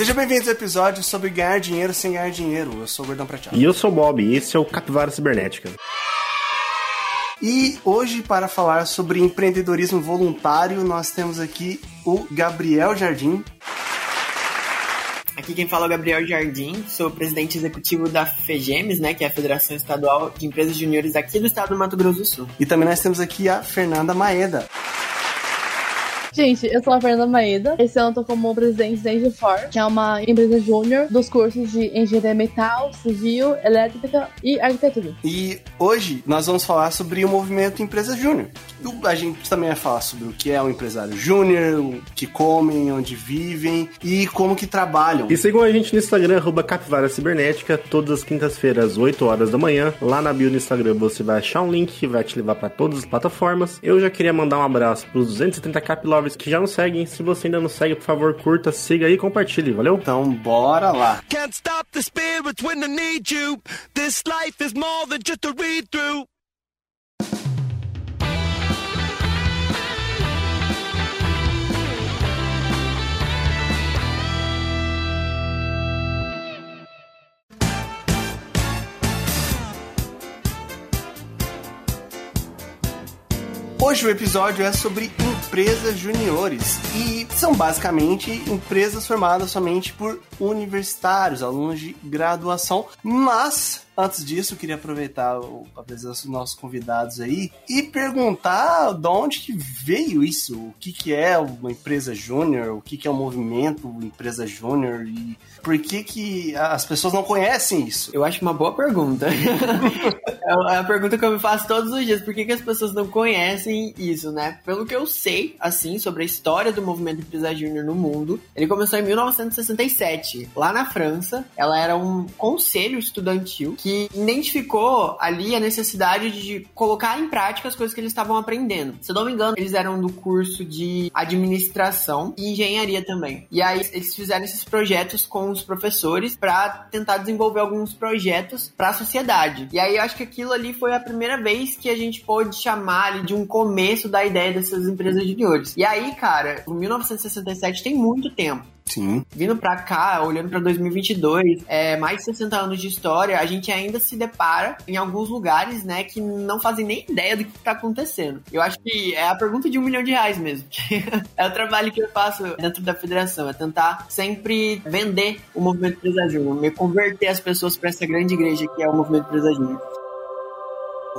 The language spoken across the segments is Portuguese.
Seja bem-vindo ao episódio sobre ganhar dinheiro sem ganhar dinheiro. Eu sou o Gordão Prateado. E eu sou o Bob, e esse é o Capivara Cibernética. E hoje, para falar sobre empreendedorismo voluntário, nós temos aqui o Gabriel Jardim. Aqui quem fala é o Gabriel Jardim, sou presidente executivo da FEGEMES, né, que é a Federação Estadual de Empresas Juniores aqui do estado do Mato Grosso do Sul. E também nós temos aqui a Fernanda Maeda. Gente, eu sou a Fernanda Maeda. Esse ano eu tô como presidente da Engifor, que é uma empresa júnior dos cursos de engenharia metal, civil, elétrica e arquitetura. E hoje nós vamos falar sobre o movimento Empresa Júnior. A gente também vai falar sobre o que é um empresário júnior, o que comem, onde vivem e como que trabalham. E sigam a gente no Instagram, arroba Capivara Cibernética, todas as quintas-feiras, 8 horas da manhã. Lá na bio no Instagram você vai achar um link que vai te levar para todas as plataformas. Eu já queria mandar um abraço pros 230 Caplovers que já nos seguem. Se você ainda não segue, por favor, curta, siga aí e compartilhe, valeu? Então, bora lá. Can't stop the spirits when I need you. This life is more than just a read through. Hoje o episódio é sobre empresas juniores. E são basicamente empresas formadas somente por universitários, alunos de graduação, mas Antes disso, queria aproveitar a presença dos nossos convidados aí e perguntar de onde que veio isso, o que, que é uma empresa júnior, o que, que é o um movimento empresa júnior? E por que, que as pessoas não conhecem isso? Eu acho uma boa pergunta. é a pergunta que eu me faço todos os dias. Por que, que as pessoas não conhecem isso, né? Pelo que eu sei, assim, sobre a história do movimento empresa júnior no mundo, ele começou em 1967, lá na França. Ela era um conselho estudantil que que identificou ali a necessidade de colocar em prática as coisas que eles estavam aprendendo. Se eu não me engano, eles eram do curso de administração e engenharia também. E aí eles fizeram esses projetos com os professores para tentar desenvolver alguns projetos para a sociedade. E aí eu acho que aquilo ali foi a primeira vez que a gente pôde chamar ali de um começo da ideia dessas empresas juniores. E aí, cara, o 1967 tem muito tempo. Sim. Vindo pra cá, olhando pra 2022, é, mais de 60 anos de história, a gente ainda se depara em alguns lugares, né, que não fazem nem ideia do que tá acontecendo. Eu acho que é a pergunta de um milhão de reais mesmo. é o trabalho que eu faço dentro da federação, é tentar sempre vender o movimento Empresa Júnior, me converter as pessoas para essa grande igreja que é o movimento Empresa Júnior.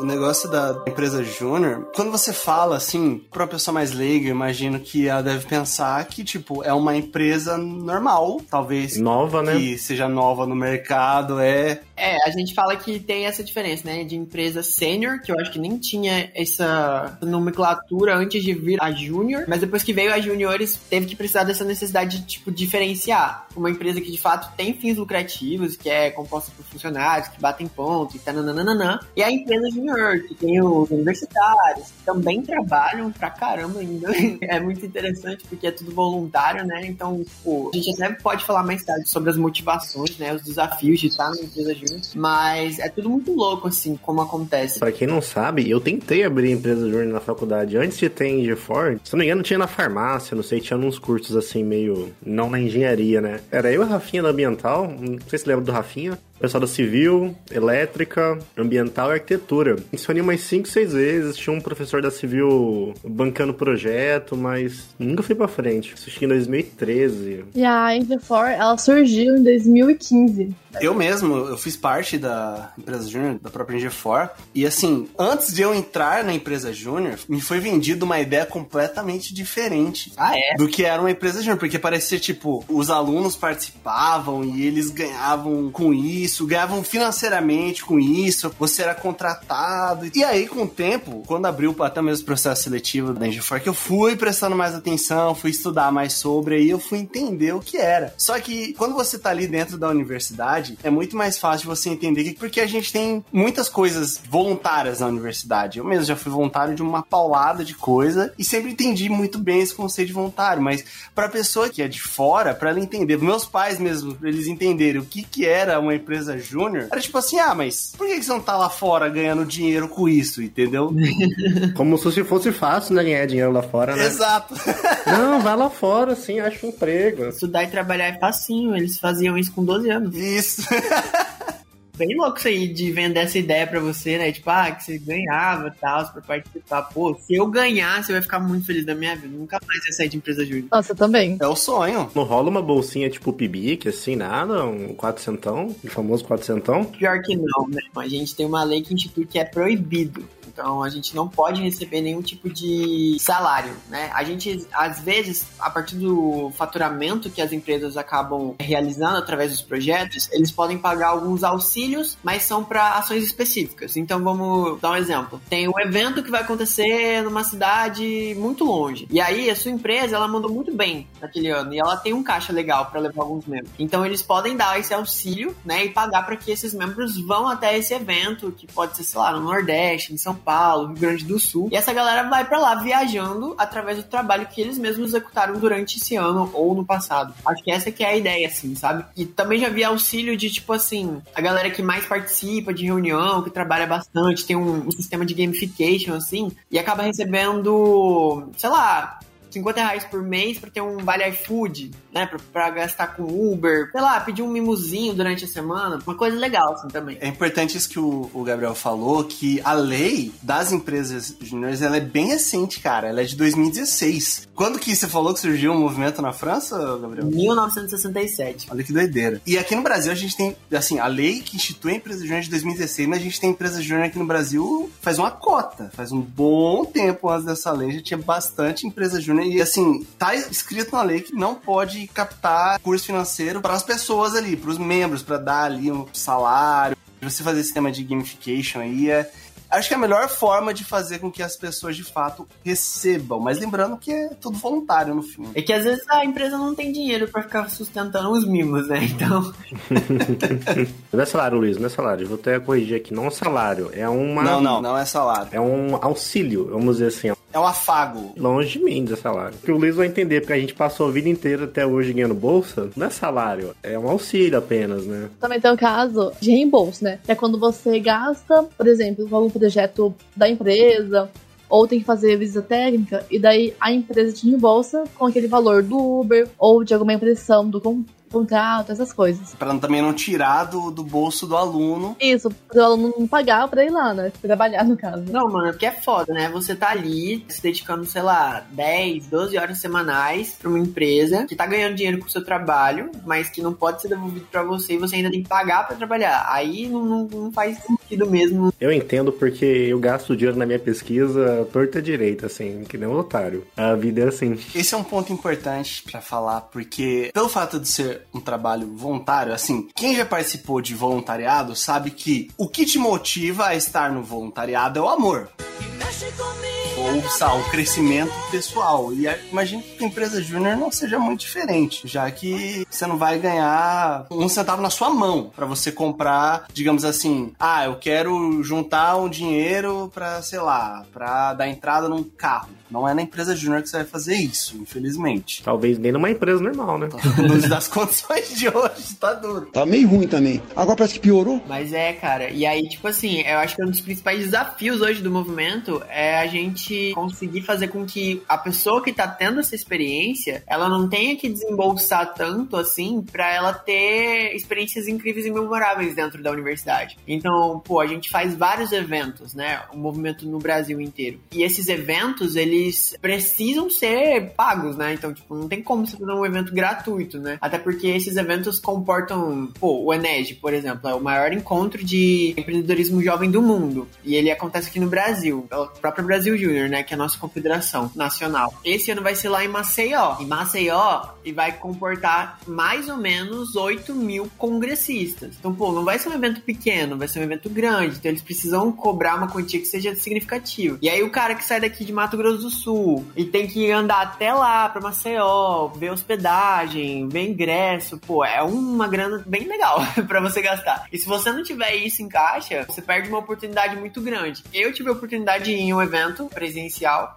O negócio da empresa júnior, quando você fala assim, pra uma pessoa mais leiga, eu imagino que ela deve pensar que, tipo, é uma empresa normal, talvez. Nova, né? Que seja nova no mercado, é. É, a gente fala que tem essa diferença, né? De empresa sênior, que eu acho que nem tinha essa nomenclatura antes de vir a júnior, mas depois que veio a juniores, teve que precisar dessa necessidade de, tipo, diferenciar. Uma empresa que de fato tem fins lucrativos, que é composta por funcionários, que batem ponto e tá nananana. E a empresa junior, que tem os universitários, que também trabalham pra caramba ainda. É muito interessante porque é tudo voluntário, né? Então, tipo, a gente até pode falar mais tarde sobre as motivações, né? Os desafios de estar na empresa júnior mas é tudo muito louco, assim, como acontece. Pra quem não sabe, eu tentei abrir empresa júnior na faculdade. Antes de ter em GeForce, se não me engano, tinha na farmácia, não sei, tinha uns cursos assim, meio. Não na engenharia, né? Era eu e a Rafinha da Ambiental, não sei se lembra do Rafinha pessoal da civil, elétrica, ambiental e arquitetura. Isso umas 5, 6 vezes. Tinha um professor da civil bancando o projeto, mas nunca fui pra frente. Isso em 2013. E a Engefor, ela surgiu em 2015. Eu mesmo, eu fiz parte da empresa júnior, da própria Engefor. E assim, antes de eu entrar na empresa júnior, me foi vendida uma ideia completamente diferente ah, é? do que era uma empresa júnior. Porque parecia, tipo, os alunos participavam e eles ganhavam com isso isso, ganhavam financeiramente com isso, você era contratado. E aí, com o tempo, quando abriu até mesmo o processo seletivo da Engifork, eu fui prestando mais atenção, fui estudar mais sobre, aí eu fui entender o que era. Só que quando você tá ali dentro da universidade, é muito mais fácil você entender que porque a gente tem muitas coisas voluntárias na universidade. Eu mesmo já fui voluntário de uma paulada de coisa e sempre entendi muito bem esse conceito de voluntário, mas para pessoa que é de fora, para ela entender, meus pais mesmo, eles entenderem o que que era uma empresa empresa júnior, era tipo assim, ah, mas por que você não tá lá fora ganhando dinheiro com isso, entendeu? Como se fosse fácil, né, ganhar dinheiro lá fora, né? Exato. Não, vai lá fora, assim, acha um emprego. Estudar e trabalhar é facinho, eles faziam isso com 12 anos. Isso. Bem louco isso aí de vender essa ideia pra você, né? Tipo, ah, que você ganhava e tal, pra participar. Pô, se eu ganhar, você vai ficar muito feliz da minha vida. Nunca mais ia sair de empresa júnior. Nossa, eu também. É o sonho. Não rola uma bolsinha tipo Pibic, assim, nada? Um quatrocentão? O famoso quatrocentão? Pior que não, né? A gente tem uma lei que institui que é proibido. Então a gente não pode receber nenhum tipo de salário, né? A gente, às vezes, a partir do faturamento que as empresas acabam realizando através dos projetos, eles podem pagar alguns auxílios, mas são para ações específicas. Então vamos dar um exemplo. Tem um evento que vai acontecer numa cidade muito longe. E aí a sua empresa, ela mandou muito bem naquele ano e ela tem um caixa legal para levar alguns membros. Então eles podem dar esse auxílio, né, e pagar para que esses membros vão até esse evento, que pode ser, sei lá, no Nordeste, em São Paulo, Rio Grande do Sul. E essa galera vai para lá viajando através do trabalho que eles mesmos executaram durante esse ano ou no passado. Acho que essa que é a ideia, assim, sabe? E também já vi auxílio de, tipo assim, a galera que mais participa de reunião, que trabalha bastante, tem um, um sistema de gamification, assim, e acaba recebendo, sei lá, 50 reais por mês pra ter um vale iFood, né? Pra, pra gastar com Uber, sei lá, pedir um mimosinho durante a semana. Uma coisa legal, assim, também. É importante isso que o, o Gabriel falou, que a lei das empresas juniores, ela é bem recente, cara. Ela é de 2016. Quando que você falou que surgiu o um movimento na França, Gabriel? 1967. Olha que doideira. E aqui no Brasil a gente tem, assim, a lei que institui a empresa júnior é de 2016, mas a gente tem empresa júnior aqui no Brasil faz uma cota. Faz um bom tempo antes dessa lei, já tinha bastante empresa júnior. E assim, tá escrito na lei que não pode captar curso financeiro para as pessoas ali, para os membros, para dar ali um salário. Você fazer esse tema de gamification aí é, acho que é a melhor forma de fazer com que as pessoas de fato recebam. Mas lembrando que é tudo voluntário no fim. É que às vezes a empresa não tem dinheiro pra ficar sustentando os mimos, né? Então. Não é salário, Luiz, não é salário. Vou até corrigir aqui. Não é salário, é uma. Não, não, não é salário. É um auxílio, vamos dizer assim. É um afago. Longe de mim de salário. O que o Luiz vai entender, porque a gente passou a vida inteira até hoje ganhando bolsa, não é salário, é um auxílio apenas, né? Também tem o caso de reembolso, né? Que é quando você gasta, por exemplo, algum projeto da empresa, ou tem que fazer visita técnica, e daí a empresa te reembolsa com aquele valor do Uber, ou de alguma impressão do contrato, essas coisas. Pra também não tirar do, do bolso do aluno. Isso, o aluno não pagar pra ir lá, né? Trabalhar, no caso. Não, mano, é porque é foda, né? Você tá ali se dedicando, sei lá, 10, 12 horas semanais pra uma empresa que tá ganhando dinheiro com o seu trabalho, mas que não pode ser devolvido pra você e você ainda tem que pagar pra trabalhar. Aí não, não, não faz sentido mesmo. Eu entendo porque eu gasto dinheiro na minha pesquisa torta direita, assim, que nem um otário. A vida é assim. Esse é um ponto importante pra falar, porque pelo fato de ser um trabalho voluntário, assim, quem já participou de voluntariado sabe que o que te motiva a estar no voluntariado é o amor. Ou, sabe, o crescimento pessoal. E imagino que a empresa júnior não seja muito diferente, já que você não vai ganhar um centavo na sua mão pra você comprar, digamos assim, ah, eu quero juntar um dinheiro pra, sei lá, pra dar entrada num carro. Não é na empresa júnior que você vai fazer isso, infelizmente. Talvez nem numa empresa normal, né? Nos das condições de hoje, tá duro. Tá meio ruim também. Agora parece que piorou. Mas é, cara. E aí, tipo assim, eu acho que um dos principais desafios hoje do movimento é a gente conseguir fazer com que a pessoa que tá tendo essa experiência, ela não tenha que desembolsar tanto assim pra ela ter experiências incríveis e memoráveis dentro da universidade. Então, pô, a gente faz vários eventos, né? O movimento no Brasil inteiro. E esses eventos, eles precisam ser pagos, né? Então, tipo, não tem como você fazer um evento gratuito, né? Até porque esses eventos comportam, pô, o Ened, por exemplo, é o maior encontro de empreendedorismo jovem do mundo. E ele acontece aqui no Brasil, é o próprio Brasil Júnior, né? Que é a nossa confederação nacional. Esse ano vai ser lá em Maceió. Em Maceió, e vai comportar mais ou menos 8 mil congressistas. Então, pô, não vai ser um evento pequeno, vai ser um evento grande. Então, eles precisam cobrar uma quantia que seja significativa. E aí, o cara que sai daqui de Mato Grosso do Sul e tem que andar até lá pra Maceió, ver hospedagem, ver ingresso, pô, é uma grana bem legal pra você gastar. E se você não tiver isso em caixa, você perde uma oportunidade muito grande. Eu tive a oportunidade de ir em um evento presencial.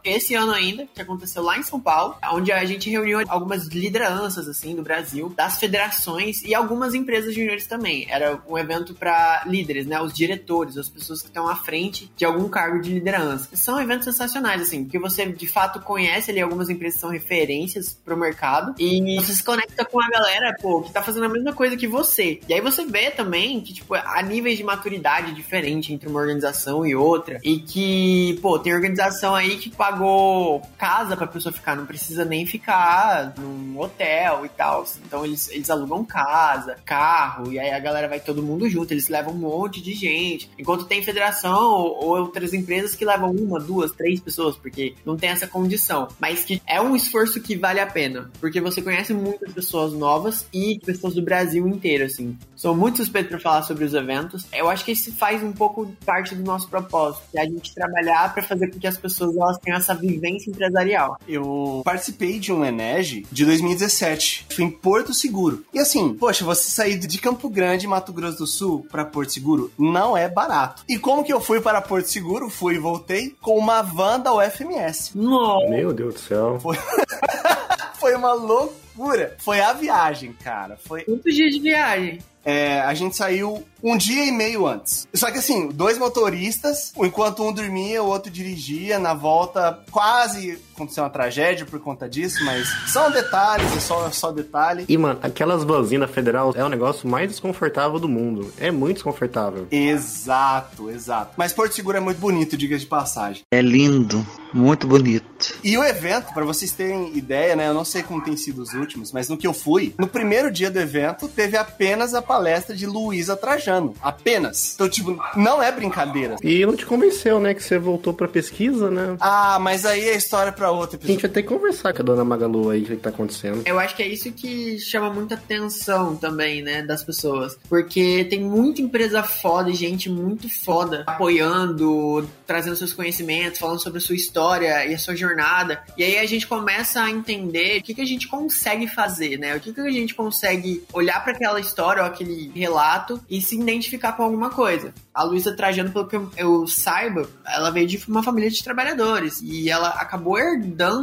Esse ano ainda, que aconteceu lá em São Paulo, onde a gente reuniu algumas lideranças, assim, do Brasil, das federações e algumas empresas juniores também. Era um evento para líderes, né? Os diretores, as pessoas que estão à frente de algum cargo de liderança. São eventos sensacionais, assim, porque você de fato conhece ali algumas empresas que são referências pro mercado e você se conecta com a galera, pô, que tá fazendo a mesma coisa que você. E aí você vê também que, tipo, há níveis de maturidade diferente entre uma organização e outra. E que, pô, tem organização aí que pagou casa pra pessoa ficar, não precisa nem ficar num hotel e tal. Então eles, eles alugam casa, carro, e aí a galera vai todo mundo junto, eles levam um monte de gente. Enquanto tem federação ou, ou outras empresas que levam uma, duas, três pessoas, porque não tem essa condição. Mas que é um esforço que vale a pena, porque você conhece muitas pessoas novas e pessoas do Brasil inteiro, assim. Sou muito suspeito para falar sobre os eventos. Eu acho que isso faz um pouco parte do nosso propósito, é a gente trabalhar para fazer com que as pessoas elas tenham essa vivência empresarial. Eu participei de um Enege de 2017. Fui em Porto Seguro. E assim, poxa, você sair de Campo Grande, Mato Grosso do Sul, para Porto Seguro não é barato. E como que eu fui para Porto Seguro? Fui e voltei com uma van da UFMS. Nossa! Meu Deus do céu. Foi, Foi uma loucura. Foi a viagem, cara. Foi. Quantos dias de viagem? É, a gente saiu um dia e meio antes. Só que assim, dois motoristas, enquanto um dormia, o outro dirigia. Na volta, quase aconteceu uma tragédia por conta disso, mas são detalhes, é só, só detalhe. E, mano, aquelas vanzinhas federal é o negócio mais desconfortável do mundo. É muito desconfortável. Exato, exato. Mas Porto Seguro é muito bonito, diga de passagem. É lindo, muito bonito. E o evento, para vocês terem ideia, né? Eu não sei como tem sido os últimos, mas no que eu fui, no primeiro dia do evento, teve apenas a palestra de Luísa Trajano. Apenas. Então, tipo, não é brincadeira. E não te convenceu, né? Que você voltou pra pesquisa, né? Ah, mas aí é história pra outra A gente vai ter que conversar com a dona Magalu aí, o que tá acontecendo. Eu acho que é isso que chama muita atenção também, né, das pessoas. Porque tem muita empresa foda e gente muito foda apoiando, trazendo seus conhecimentos, falando sobre a sua história e a sua jornada. E aí a gente começa a entender o que, que a gente consegue fazer, né? O que, que a gente consegue olhar para aquela história ou aquele relato e se identificar com alguma coisa. A Luísa Trajano, pelo que eu, eu saiba, ela veio de uma família de trabalhadores e ela acabou herdando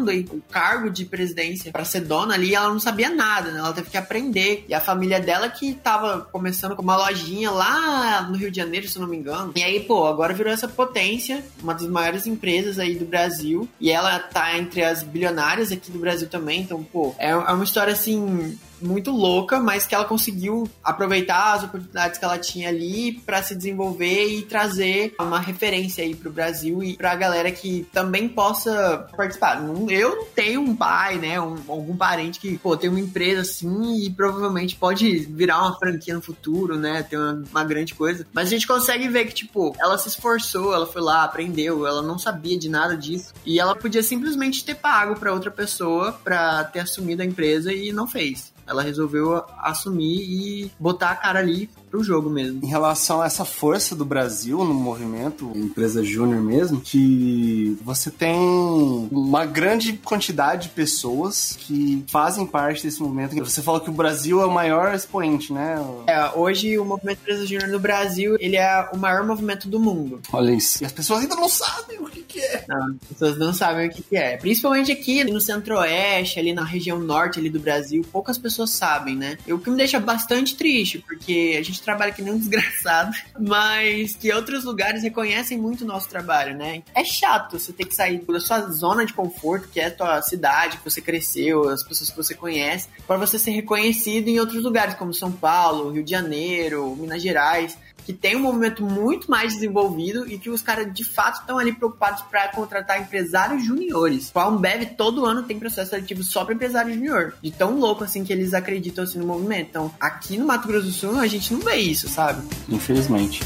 aí o cargo de presidência para ser dona ali ela não sabia nada, né? Ela teve que aprender. E a família dela que tava começando com uma lojinha lá no Rio de Janeiro, se não me engano. E aí, pô, agora virou essa potência, uma das maiores empresas aí do Brasil. E ela tá entre as bilionárias aqui do Brasil também. Então, pô, é, é uma história assim muito louca, mas que ela conseguiu aproveitar as oportunidades que ela tinha ali para se desenvolver e trazer uma referência aí pro Brasil e pra galera que também possa participar. Eu não tenho um pai, né, um, algum parente que, pô, tem uma empresa assim e provavelmente pode virar uma franquia no futuro, né, ter uma, uma grande coisa. Mas a gente consegue ver que, tipo, ela se esforçou, ela foi lá, aprendeu, ela não sabia de nada disso e ela podia simplesmente ter pago para outra pessoa para ter assumido a empresa e não fez. Ela resolveu assumir e botar a cara ali pro jogo mesmo. Em relação a essa força do Brasil no movimento, empresa júnior mesmo, que você tem uma grande quantidade de pessoas que fazem parte desse movimento. Você falou que o Brasil é o maior expoente, né? É, hoje o movimento empresa júnior no Brasil, ele é o maior movimento do mundo. Olha isso. E as pessoas ainda não sabem o que, que é. Não, as pessoas não sabem o que, que é. Principalmente aqui no centro-oeste, ali na região norte ali do Brasil, poucas pessoas sabem, né? E o que me deixa bastante triste, porque a gente trabalha que nem um desgraçado, mas que outros lugares reconhecem muito o nosso trabalho, né? É chato você ter que sair da sua zona de conforto, que é a tua cidade, que você cresceu, as pessoas que você conhece, para você ser reconhecido em outros lugares, como São Paulo, Rio de Janeiro, Minas Gerais que tem um movimento muito mais desenvolvido e que os caras de fato estão ali preocupados para contratar empresários juniores. A Ambev todo ano tem processo seletivo só para empresário junior. De tão louco assim que eles acreditam assim no movimento. Então, aqui no Mato Grosso do Sul a gente não vê isso, sabe? Infelizmente.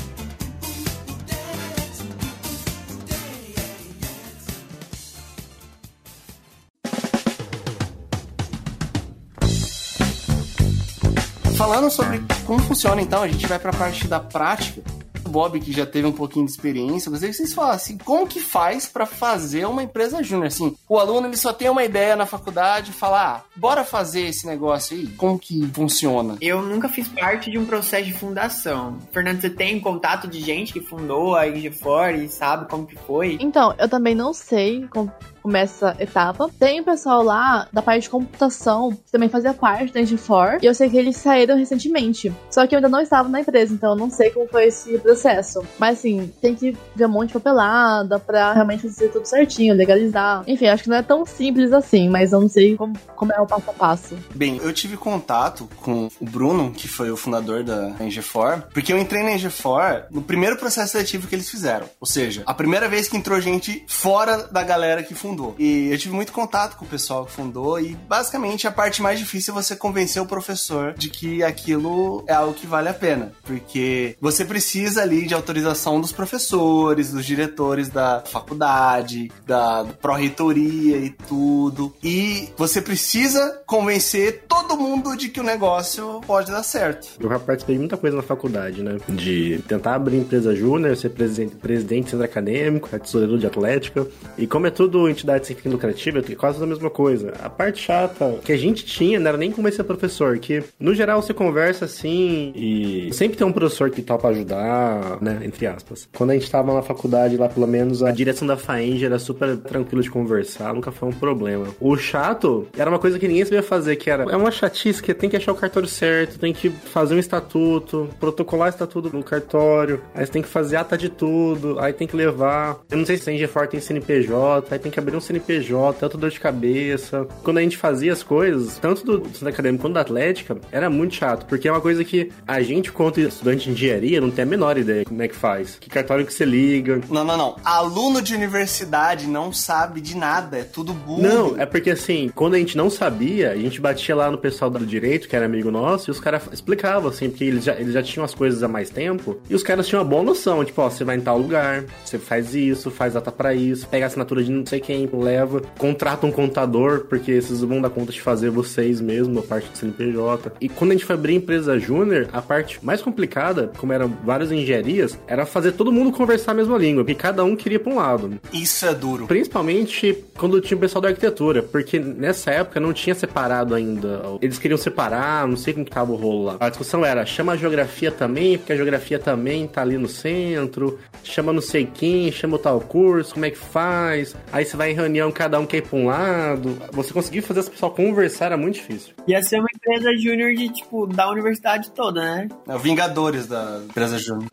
Falando sobre como funciona, então, a gente vai para a parte da prática. O Bob, que já teve um pouquinho de experiência, gostaria que vocês falassem como que faz pra fazer uma empresa júnior? Assim, o aluno ele só tem uma ideia na faculdade e fala, ah, bora fazer esse negócio aí? Como que funciona? Eu nunca fiz parte de um processo de fundação. Fernando, você tem contato de gente que fundou a IG4 e sabe como que foi? Então, eu também não sei como começa essa etapa. Tem o pessoal lá da parte de computação, que também fazia parte da Engine4, e eu sei que eles saíram recentemente. Só que eu ainda não estava na empresa, então eu não sei como foi esse processo. Mas assim, tem que ver um monte de papelada pra realmente fazer tudo certinho, legalizar. Enfim, acho que não é tão simples assim, mas eu não sei como, como é o passo a passo. Bem, eu tive contato com o Bruno, que foi o fundador da NG4, porque eu entrei na NG4 no primeiro processo seletivo que eles fizeram. Ou seja, a primeira vez que entrou gente fora da galera que fundou fundou. E eu tive muito contato com o pessoal que fundou e basicamente a parte mais difícil é você convencer o professor de que aquilo é algo que vale a pena, porque você precisa ali de autorização dos professores, dos diretores da faculdade, da pró-reitoria e tudo. E você precisa convencer todo mundo de que o negócio pode dar certo. Eu já participei de muita coisa na faculdade, né? De tentar abrir empresa júnior, ser presidente, presidente de centro acadêmico, tesoureiro de atlética. E como é tudo entidade sem fim lucrativa, é quase a mesma coisa. A parte chata que a gente tinha não era nem como esse professor, que no geral você conversa assim e sempre tem um professor que tal para ajudar, né? Entre aspas. Quando a gente tava na faculdade lá, pelo menos a direção da FAENG era super tranquilo de conversar, nunca foi um problema. O chato era uma coisa que ninguém sabia fazer, que era é uma chatice que tem que achar o cartório certo, tem que fazer um estatuto, protocolar estatuto no cartório, aí você tem que fazer ata de tudo, aí tem que levar. Eu não sei se a Engefor tem CNPJ, aí tem que abrir um CNPJ, tanto dor de cabeça. Quando a gente fazia as coisas, tanto do centro acadêmico quanto da Atlética, era muito chato, porque é uma coisa que a gente, quanto estudante de engenharia, não tem a menor ideia como é que faz. Que cartório que você liga. Não, não, não. Aluno de universidade não sabe de nada, é tudo burro. Não, é porque assim, quando a gente não sabia, a gente batia lá no pessoal do direito, que era amigo nosso, e os caras explicavam, assim, porque eles já, eles já tinham as coisas há mais tempo, e os caras tinham uma boa noção, tipo, ó, você vai em tal lugar, você faz isso, faz data para isso, pega a assinatura de não sei quem, leva, contrata um contador, porque esses vão dar conta de fazer vocês mesmo, a parte do CNPJ. E quando a gente foi abrir empresa júnior, a parte mais complicada, como eram várias engenharias, era fazer todo mundo conversar a mesma língua, porque cada um queria pra um lado. Isso é duro. Principalmente quando tinha o pessoal da arquitetura, porque nessa época não tinha separado ainda. Eles queriam separar, não sei como que tava o rolo lá. A discussão era, chama a geografia também, porque a geografia também tá ali no centro, chama não sei quem, chama o tal curso, como é que faz? Aí você vai em reunião, cada um quer ir pra um lado. Você conseguir fazer as pessoas conversar era muito difícil. Ia ser uma empresa júnior de, tipo, da universidade toda, né? É Vingadores da empresa júnior.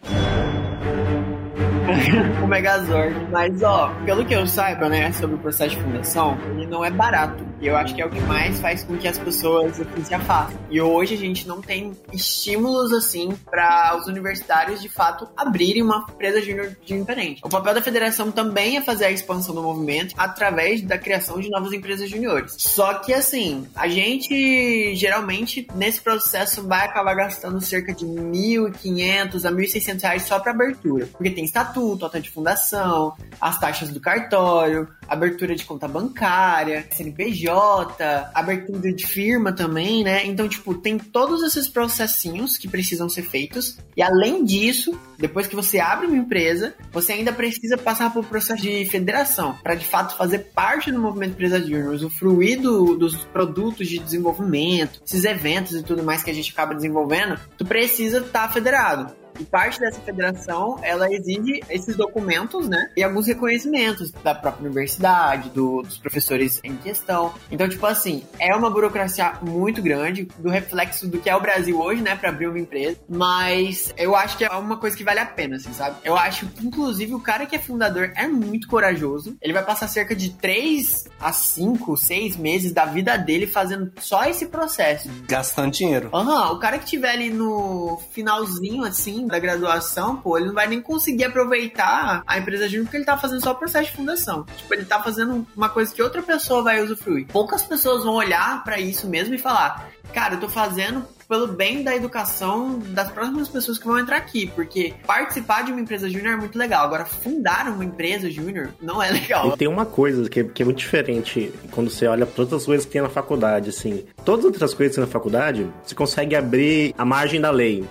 o Megazord. Mas, ó, pelo que eu saiba, né, sobre o processo de fundação, ele não é barato. E eu acho que é o que mais faz com que as pessoas assim, se afastem. E hoje a gente não tem estímulos, assim, para os universitários, de fato, abrirem uma empresa júnior diferente. O papel da federação também é fazer a expansão do movimento através da criação de novas empresas juniores. Só que, assim, a gente, geralmente, nesse processo, vai acabar gastando cerca de 1.500 a 1.600 reais só para abertura. Porque tem estatuto, nota de fundação, as taxas do cartório, abertura de conta bancária, CNPJ, abertura de firma também, né? Então, tipo, tem todos esses processinhos que precisam ser feitos. E além disso, depois que você abre uma empresa, você ainda precisa passar por processo de federação para de fato fazer parte do movimento Empresa Junior, usufruir do, dos produtos de desenvolvimento, esses eventos e tudo mais que a gente acaba desenvolvendo, tu precisa estar tá federado. E parte dessa federação, ela exige esses documentos, né? E alguns reconhecimentos da própria universidade, do, dos professores em questão. Então, tipo assim, é uma burocracia muito grande, do reflexo do que é o Brasil hoje, né? Pra abrir uma empresa. Mas eu acho que é uma coisa que vale a pena, assim, sabe? Eu acho que, inclusive, o cara que é fundador é muito corajoso. Ele vai passar cerca de 3 a 5, 6 meses da vida dele fazendo só esse processo. Gastando dinheiro. Aham, uhum, o cara que tiver ali no finalzinho, assim, da graduação, pô, ele não vai nem conseguir aproveitar a empresa júnior porque ele tá fazendo só o processo de fundação. Tipo, ele tá fazendo uma coisa que outra pessoa vai usufruir. Poucas pessoas vão olhar para isso mesmo e falar: cara, eu tô fazendo pelo bem da educação das próximas pessoas que vão entrar aqui, porque participar de uma empresa júnior é muito legal. Agora, fundar uma empresa júnior não é legal. E tem uma coisa que, que é muito diferente quando você olha para outras coisas que tem na faculdade, assim. Todas as outras coisas que tem na faculdade, você consegue abrir a margem da lei.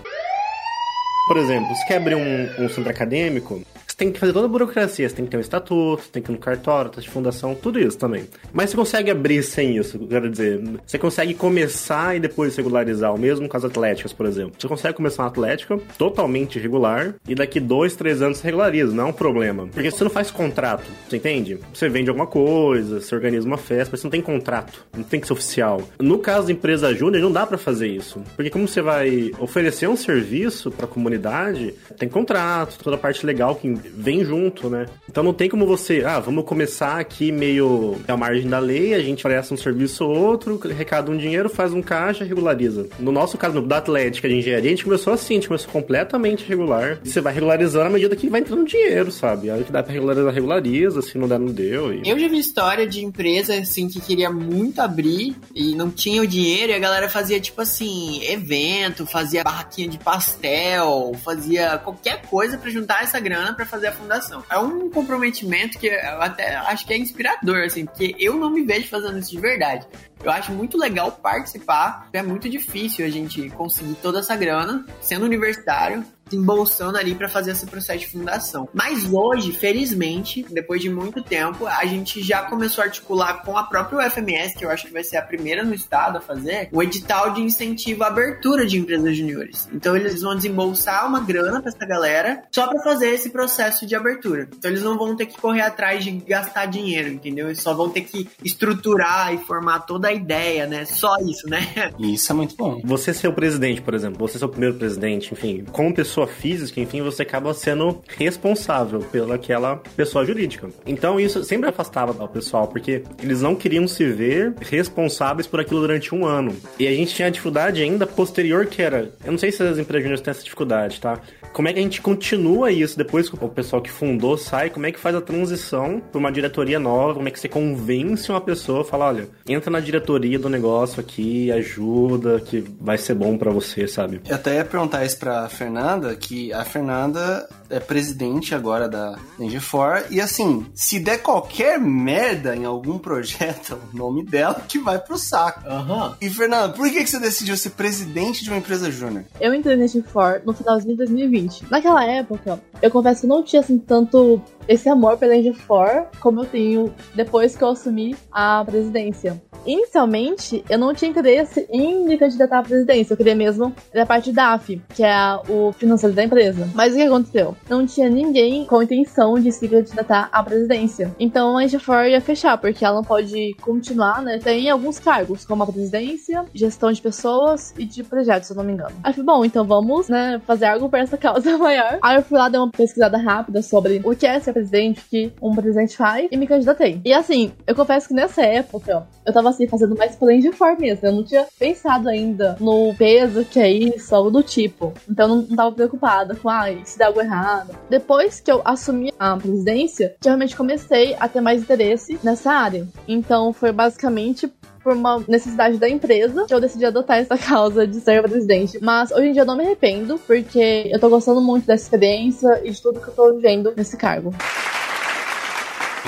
Por exemplo, se quer abrir um, um centro acadêmico, tem que fazer toda a burocracia, você tem que ter um estatuto, tem que ir no cartório, taxa de fundação, tudo isso também. Mas você consegue abrir sem isso, quero dizer. Você consegue começar e depois regularizar, o mesmo com as atléticas, por exemplo. Você consegue começar uma atlética totalmente regular e daqui dois, três anos você regulariza, não é um problema. Porque você não faz contrato, você entende? Você vende alguma coisa, você organiza uma festa, mas você não tem contrato, não tem que ser oficial. No caso da empresa júnior, não dá para fazer isso. Porque como você vai oferecer um serviço para a comunidade, tem contrato, toda a parte legal que vem junto, né? Então não tem como você, ah, vamos começar aqui meio à margem da lei, a gente presta um serviço ou outro, recada um dinheiro, faz um caixa, regulariza. No nosso caso, no da Atlética de Engenharia, a gente começou assim, a gente começou completamente regular. Você vai regularizando à medida que vai entrando dinheiro, sabe? Aí que dá pra regularizar, regulariza, se não der, não deu. E... Eu já vi história de empresa, assim, que queria muito abrir e não tinha o dinheiro e a galera fazia, tipo assim, evento, fazia barraquinha de pastel, fazia qualquer coisa para juntar essa grana para fazer a fundação. É um comprometimento que eu até acho que é inspirador, assim, porque eu não me vejo fazendo isso de verdade. Eu acho muito legal participar. É muito difícil a gente conseguir toda essa grana sendo universitário embolsando ali para fazer esse processo de fundação. Mas hoje, felizmente, depois de muito tempo, a gente já começou a articular com a própria UFMS, que eu acho que vai ser a primeira no estado a fazer, o edital de incentivo à abertura de empresas juniores. Então eles vão desembolsar uma grana para essa galera só para fazer esse processo de abertura. Então eles não vão ter que correr atrás de gastar dinheiro, entendeu? Eles só vão ter que estruturar e formar toda a ideia, né? Só isso, né? Isso é muito bom. Você ser o presidente, por exemplo, você ser o primeiro presidente, enfim, como pessoa física, enfim, você acaba sendo responsável pelaquela pessoa jurídica. Então isso sempre afastava o pessoal, porque eles não queriam se ver responsáveis por aquilo durante um ano. E a gente tinha a dificuldade ainda posterior que era, eu não sei se as empresas júniores têm essa dificuldade, tá? Como é que a gente continua isso depois que o pessoal que fundou sai? Como é que faz a transição para uma diretoria nova? Como é que você convence uma pessoa a falar, olha, entra na diretoria do negócio aqui, ajuda, que vai ser bom para você, sabe? Eu até ia perguntar isso pra Fernanda, que a Fernanda é presidente agora da Engie4, e assim, se der qualquer merda em algum projeto, o nome dela que vai pro saco. Aham. E Fernanda, por que, que você decidiu ser presidente de uma empresa júnior? Eu entrei na G4 no finalzinho de 2020. Naquela época, eu confesso que eu não tinha assim tanto esse amor pela G4 como eu tenho depois que eu assumi a presidência. Inicialmente, eu não tinha interesse em me candidatar à presidência, eu queria mesmo da parte da AF, que é a- o da empresa. Mas o que aconteceu? Não tinha ninguém com intenção de se candidatar à presidência. Então a G4 ia fechar, porque ela não pode continuar, né? Tem alguns cargos, como a presidência, gestão de pessoas e de projetos, se eu não me engano. Aí eu falei, bom, então vamos, né, fazer algo para essa causa maior. Aí eu fui lá, dei uma pesquisada rápida sobre o que é ser presidente, o que um presidente faz, e me candidatei. E assim, eu confesso que nessa época, eu tava assim, fazendo mais pela G4 mesmo. Eu não tinha pensado ainda no peso que é isso, algo do tipo. Então eu não, não tava preocupada com, ai, se dá algo errado. Depois que eu assumi a presidência, que eu realmente comecei a ter mais interesse nessa área. Então foi basicamente por uma necessidade da empresa que eu decidi adotar essa causa de ser presidente. Mas hoje em dia eu não me arrependo, porque eu tô gostando muito dessa experiência e de tudo que eu tô vivendo nesse cargo.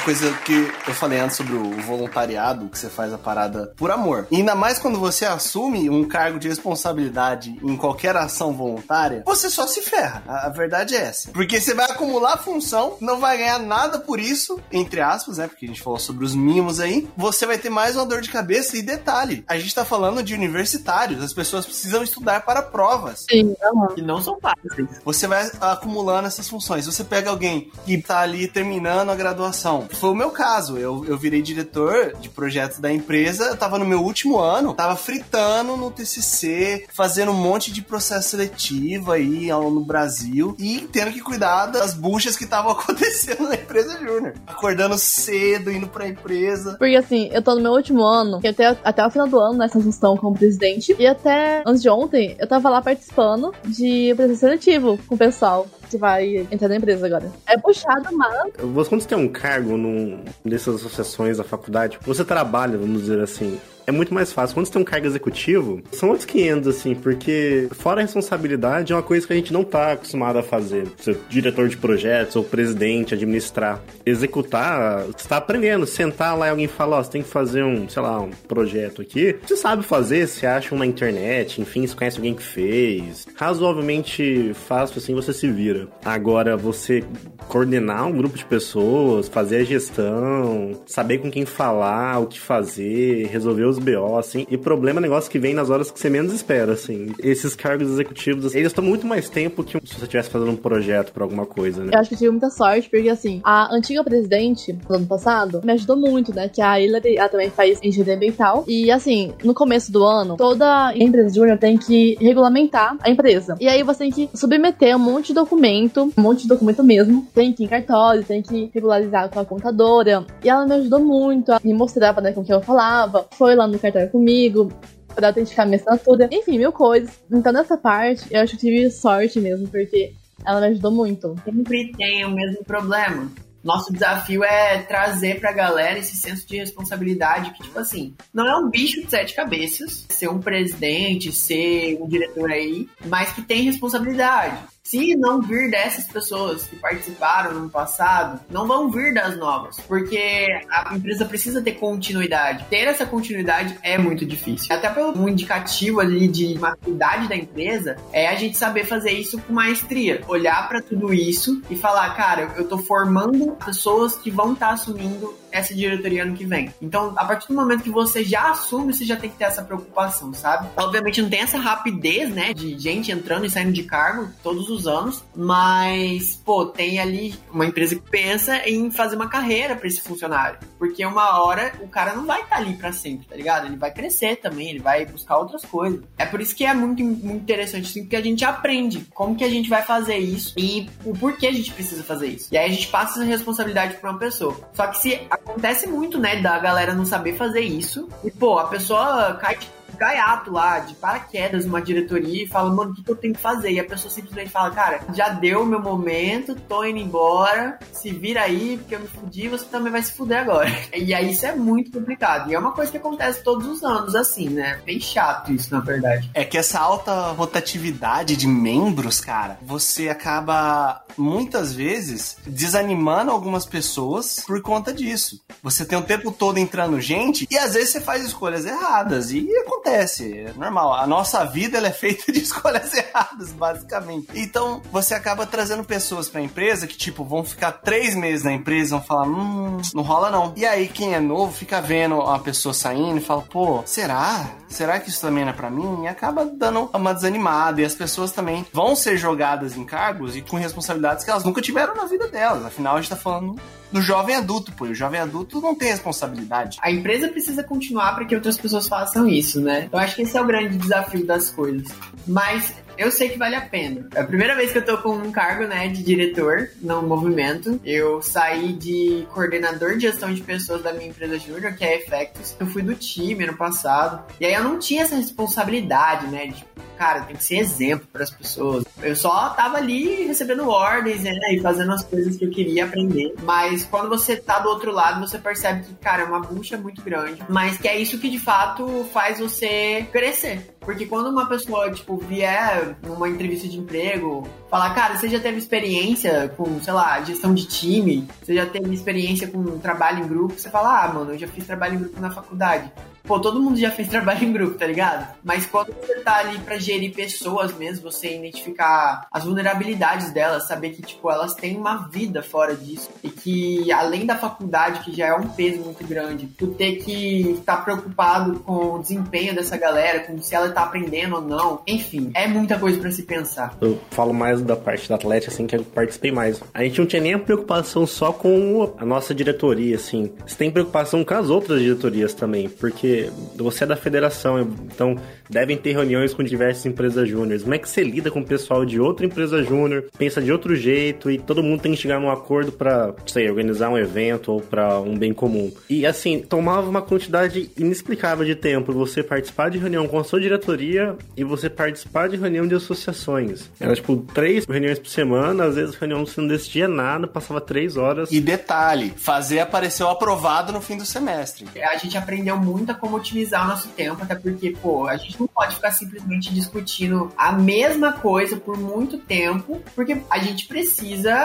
Coisa que eu falei antes sobre o voluntariado, que você faz a parada por amor. E ainda mais quando você assume um cargo de responsabilidade em qualquer ação voluntária, você só se ferra. A, a verdade é essa. Porque você vai acumular função, não vai ganhar nada por isso, entre aspas, né? Porque a gente falou sobre os mimos aí. Você vai ter mais uma dor de cabeça. E detalhe, a gente tá falando de universitários. As pessoas precisam estudar para provas. Sim. Que não são fáceis. Você vai acumulando essas funções. Você pega alguém que tá ali terminando a graduação. Foi o meu caso. Eu, eu virei diretor de projetos da empresa. Eu tava no meu último ano, tava fritando no TCC, fazendo um monte de processo seletivo aí no Brasil e tendo que cuidar das buchas que estavam acontecendo na empresa júnior. Acordando cedo, indo pra empresa. Porque assim, eu tô no meu último ano, eu até, até o final do ano nessa gestão como presidente, e até antes de ontem, eu tava lá participando de processo seletivo com o pessoal que vai entrar na empresa agora. É puxado, mas quando você tem um cargo num, dessas associações da faculdade, você trabalha, vamos dizer assim, é muito mais fácil. Quando você tem um cargo executivo, são outros 500, assim, porque fora a responsabilidade é uma coisa que a gente não tá acostumado a fazer. Ser diretor de projetos ou presidente, administrar. Executar, você tá aprendendo. Sentar lá e alguém fala, ó, você tem que fazer um, sei lá, um projeto aqui. Você sabe fazer, você acha um na internet, enfim, você conhece alguém que fez. Razoavelmente fácil, assim, você se vira. Agora, você coordenar um grupo de pessoas, fazer a gestão, saber com quem falar, o que fazer, resolver os BO, assim. E problema é negócio que vem nas horas que você menos espera, assim. Esses cargos executivos, assim, eles tomam muito mais tempo que se você estivesse fazendo um projeto pra alguma coisa, né? Eu acho que eu tive muita sorte, porque assim, a antiga presidente do ano passado me ajudou muito, né? Que a Hillary, ela também faz engenharia ambiental. E assim, no começo do ano, toda empresa júnior tem que regulamentar a empresa. E aí você tem que submeter um monte de documento, um monte de documento mesmo. Tem que ir em cartório, tem que regularizar com a contadora. E ela me ajudou muito, me mostrava, né, com quem eu falava. Foi lá no cartório comigo, pra autenticar minha assinatura. Enfim, mil coisas. Então, nessa parte, eu acho que tive sorte mesmo, porque ela me ajudou muito. Sempre tem o mesmo problema. Nosso desafio é trazer pra galera esse senso de responsabilidade que, tipo assim, não é um bicho de sete cabeças ser um presidente, ser um diretor aí, mas que tem responsabilidade. Se não vir dessas pessoas que participaram no passado, não vão vir das novas, porque a empresa precisa ter continuidade. Ter essa continuidade é muito difícil. Até pelo um indicativo ali de maturidade da empresa, é a gente saber fazer isso com maestria. Olhar para tudo isso e falar, cara, eu tô formando pessoas que vão estar tá assumindo essa diretoria ano que vem. Então, a partir do momento que você já assume, você já tem que ter essa preocupação, sabe? Obviamente não tem essa rapidez, né, de gente entrando e saindo de cargo todos os anos, mas, pô, tem ali uma empresa que pensa em fazer uma carreira para esse funcionário, porque uma hora o cara não vai estar tá ali para sempre, tá ligado? Ele vai crescer também, ele vai buscar outras coisas. É por isso que é muito, muito interessante, assim, porque a gente aprende como que a gente vai fazer isso e o porquê a gente precisa fazer isso. E aí a gente passa essa responsabilidade para uma pessoa. Só que se acontece muito, né, da galera não saber fazer isso. E, pô, a pessoa cai de gaiato lá, de paraquedas, numa diretoria e fala, mano, o que, que, eu tenho que fazer? E a pessoa simplesmente fala, cara, já deu o meu momento, tô indo embora, se vira aí, porque eu me fudi, você também vai se fuder agora. E aí isso é muito complicado. E é uma coisa que acontece todos os anos, assim, né? Bem chato isso, na verdade. É que essa alta rotatividade de membros, cara, você acaba muitas vezes desanimando algumas pessoas por conta disso. Você tem o tempo todo entrando gente e às vezes você faz escolhas erradas e acontece, é normal. A nossa vida ela é feita de escolhas erradas, basicamente. Então você acaba trazendo pessoas para a empresa que tipo vão ficar três meses na empresa, vão falar, hum, não rola não. E aí quem é novo fica vendo a pessoa saindo e fala, pô, será? Será que isso também não é para mim? E acaba dando uma desanimada e as pessoas também vão ser jogadas em cargos e com responsabilidades que elas nunca tiveram na vida delas. Afinal a gente tá falando do jovem adulto, pô. O jovem adulto não tem responsabilidade. A empresa precisa continuar para que outras pessoas façam isso, né? Eu acho que esse é o grande desafio das coisas. Mas eu sei que vale a pena. É a primeira vez que eu tô com um cargo, né, de diretor no movimento. Eu saí de coordenador de gestão de pessoas da minha empresa júnior, que é Effectus. Eu fui do time ano passado. E aí eu não tinha essa responsabilidade, né, de cara, tem que ser exemplo para as pessoas. Eu só tava ali recebendo ordens, né, e fazendo as coisas que eu queria aprender. Mas quando você tá do outro lado, você percebe que, cara, é uma bucha muito grande, mas que é isso que de fato faz você crescer. Porque quando uma pessoa, tipo, vier numa entrevista de emprego, falar, cara, você já teve experiência com, sei lá, gestão de time, você já teve experiência com trabalho em grupo, você fala, ah, mano, eu já fiz trabalho em grupo na faculdade. Pô, todo mundo já fez trabalho em grupo, tá ligado? Mas quando você tá ali pra gerir pessoas mesmo, você identificar as vulnerabilidades delas, saber que, tipo, elas têm uma vida fora disso. E que, além da faculdade, que já é um peso muito grande, tu ter que estar tá preocupado com o desempenho dessa galera, com se ela tá aprendendo ou não. Enfim, é muita coisa para se pensar. Eu falo mais da parte da Atlética, assim, que eu participei mais. A gente não tinha nem a preocupação só com a nossa diretoria, assim. Você tem preocupação com as outras diretorias também, porque você é da federação, então devem ter reuniões com diversas empresas júniores. Como é que você lida com o pessoal de outra empresa júnior, pensa de outro jeito e todo mundo tem que chegar num acordo para, sei, organizar um evento ou para um bem comum. E assim, tomava uma quantidade inexplicável de tempo você participar de reunião com a sua diretoria e você participar de reunião de associações. Era tipo três reuniões por semana, às vezes a reunião você não decidia nada, passava três horas. E detalhe, fazer aparecer o aprovado no fim do semestre. A gente aprendeu muita como otimizar o nosso tempo, até porque, pô, a gente não pode ficar simplesmente discutindo a mesma coisa por muito tempo, porque a gente precisa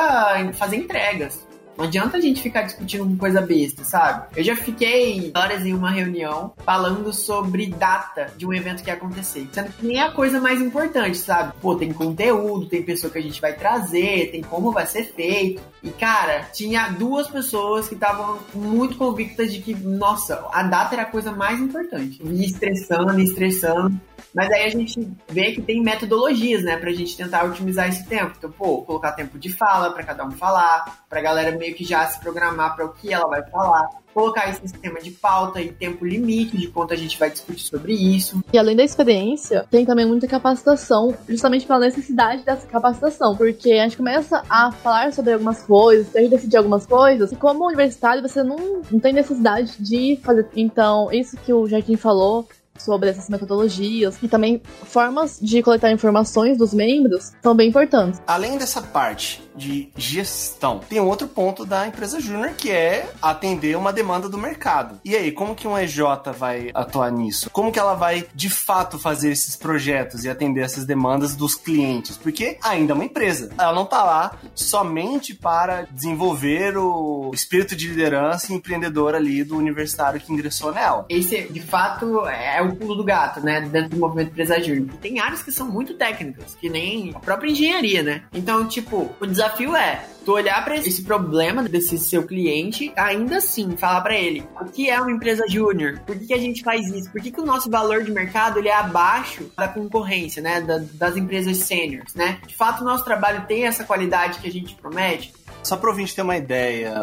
fazer entregas. Não adianta a gente ficar discutindo coisa besta, sabe? Eu já fiquei horas em uma reunião falando sobre data de um evento que ia acontecer. Sendo que nem é a coisa mais importante, sabe? Pô, tem conteúdo, tem pessoa que a gente vai trazer, tem como vai ser feito. E, cara, tinha duas pessoas que estavam muito convictas de que, nossa, a data era a coisa mais importante. E estressando, estressando. Mas aí a gente vê que tem metodologias, né, pra gente tentar otimizar esse tempo. Então, pô, colocar tempo de fala para cada um falar, pra galera meio que já se programar para o que ela vai falar colocar esse sistema de pauta e tempo limite de quanto a gente vai discutir sobre isso. E além da experiência, tem também muita capacitação, justamente pela necessidade dessa capacitação, porque a gente começa a falar sobre algumas coisas, a decidir algumas coisas, e como universitário você não, não tem necessidade de fazer. Então, isso que o Jardim falou sobre essas metodologias e também formas de coletar informações dos membros são bem importantes. Além dessa parte de gestão, tem outro ponto da empresa júnior que é atender uma demanda do mercado. E aí, como que um EJ vai atuar nisso? Como que ela vai de fato fazer esses projetos e atender essas demandas dos clientes? Porque ainda é uma empresa. Ela não tá lá somente para desenvolver o espírito de liderança e empreendedor ali do universitário que ingressou nela. Esse, de fato, é o pulo do gato, né? Dentro do movimento empresa júnior. Tem áreas que são muito técnicas, que nem a própria engenharia, né? Então, tipo, o desafio é tu olhar para esse problema desse seu cliente, ainda assim, falar para ele o que é uma empresa júnior, por que, que, a gente faz isso, por que, que o nosso valor de mercado ele é abaixo da concorrência, né, da, das empresas seniors, né? De fato, o nosso trabalho tem essa qualidade que a gente promete. Só para o ouvinte ter uma ideia,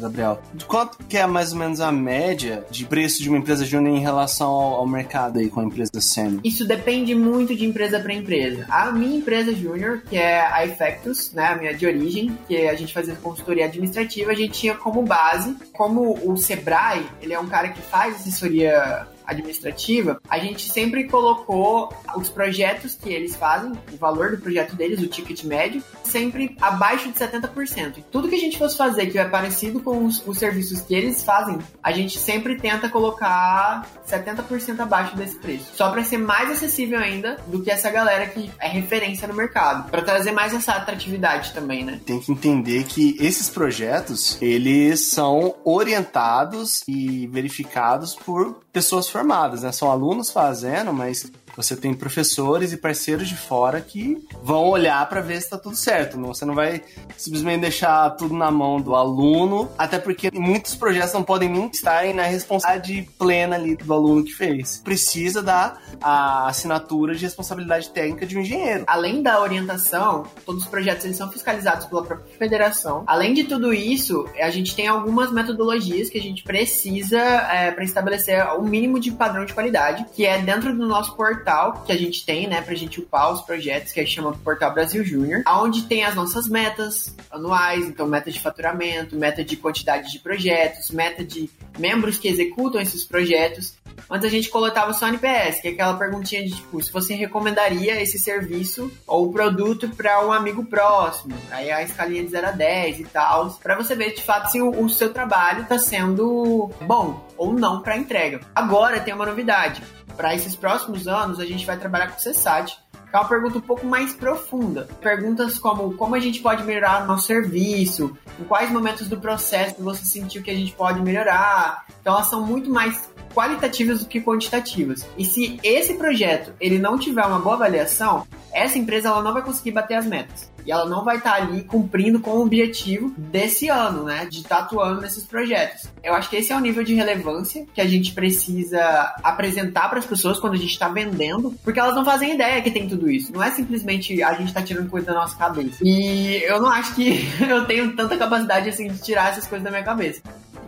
Gabriel, quanto que é mais ou menos a média de preço de uma empresa júnior em relação ao, ao, mercado aí com a empresa sênior? Isso depende muito de empresa para empresa. A minha empresa júnior, que é a Effectus, né, a minha de origem, que a gente fazia consultoria administrativa, a gente tinha como base, como o Sebrae, ele é um cara que faz assessoria administrativa, a gente sempre colocou os projetos que eles fazem, o valor do projeto deles, o ticket médio, sempre abaixo de 70%. E tudo que a gente fosse fazer que é parecido com os, os serviços que eles fazem, a gente sempre tenta colocar 70% abaixo desse preço. Só para ser mais acessível ainda do que essa galera que é referência no mercado. para trazer mais essa atratividade também, né? Tem que entender que esses projetos, eles são orientados e verificados por pessoas formadas, né? São alunos fazendo, mas você tem professores e parceiros de fora que vão olhar para ver se está tudo certo. Não, você não vai simplesmente deixar tudo na mão do aluno, até porque muitos projetos não podem nem estar na responsabilidade plena ali do aluno que fez. Precisa dar a assinatura de responsabilidade técnica de um engenheiro. Além da orientação, todos os projetos eles são fiscalizados pela própria federação. Além de tudo isso, a gente tem algumas metodologias que a gente precisa é, para estabelecer o mínimo de padrão de qualidade, que é dentro do nosso portal portal que a gente tem, né, pra gente upar os projetos, que a gente chama Portal Brasil Júnior, onde tem as nossas metas anuais, então meta de faturamento, meta de quantidade de projetos, meta de membros que executam esses projetos. Antes a gente coletava só NPS, que é aquela perguntinha de tipo, se você recomendaria esse serviço ou produto para um amigo próximo. Aí a escalinha de 0 a 10 e tal, para você ver de fato se o, o seu trabalho está sendo bom ou não para entrega. Agora tem uma novidade para esses próximos anos, a gente vai trabalhar com o CESAT, que é uma pergunta um pouco mais profunda. Perguntas como como a gente pode melhorar o nosso serviço, em quais momentos do processo você sentiu que a gente pode melhorar. Então elas são muito mais qualitativas do que quantitativas. E se esse projeto ele não tiver uma boa avaliação, essa empresa ela não vai conseguir bater as metas e ela não vai estar tá ali cumprindo com o objetivo desse ano, né? De estar tá atuando nesses projetos. Eu acho que esse é o nível de relevância que a gente precisa apresentar para as pessoas quando a gente está vendendo, porque elas não fazem ideia que tem tudo isso. Não é simplesmente a gente tá tirando coisa da nossa cabeça. E eu não acho que eu tenho tanta capacidade assim de tirar essas coisas da minha cabeça.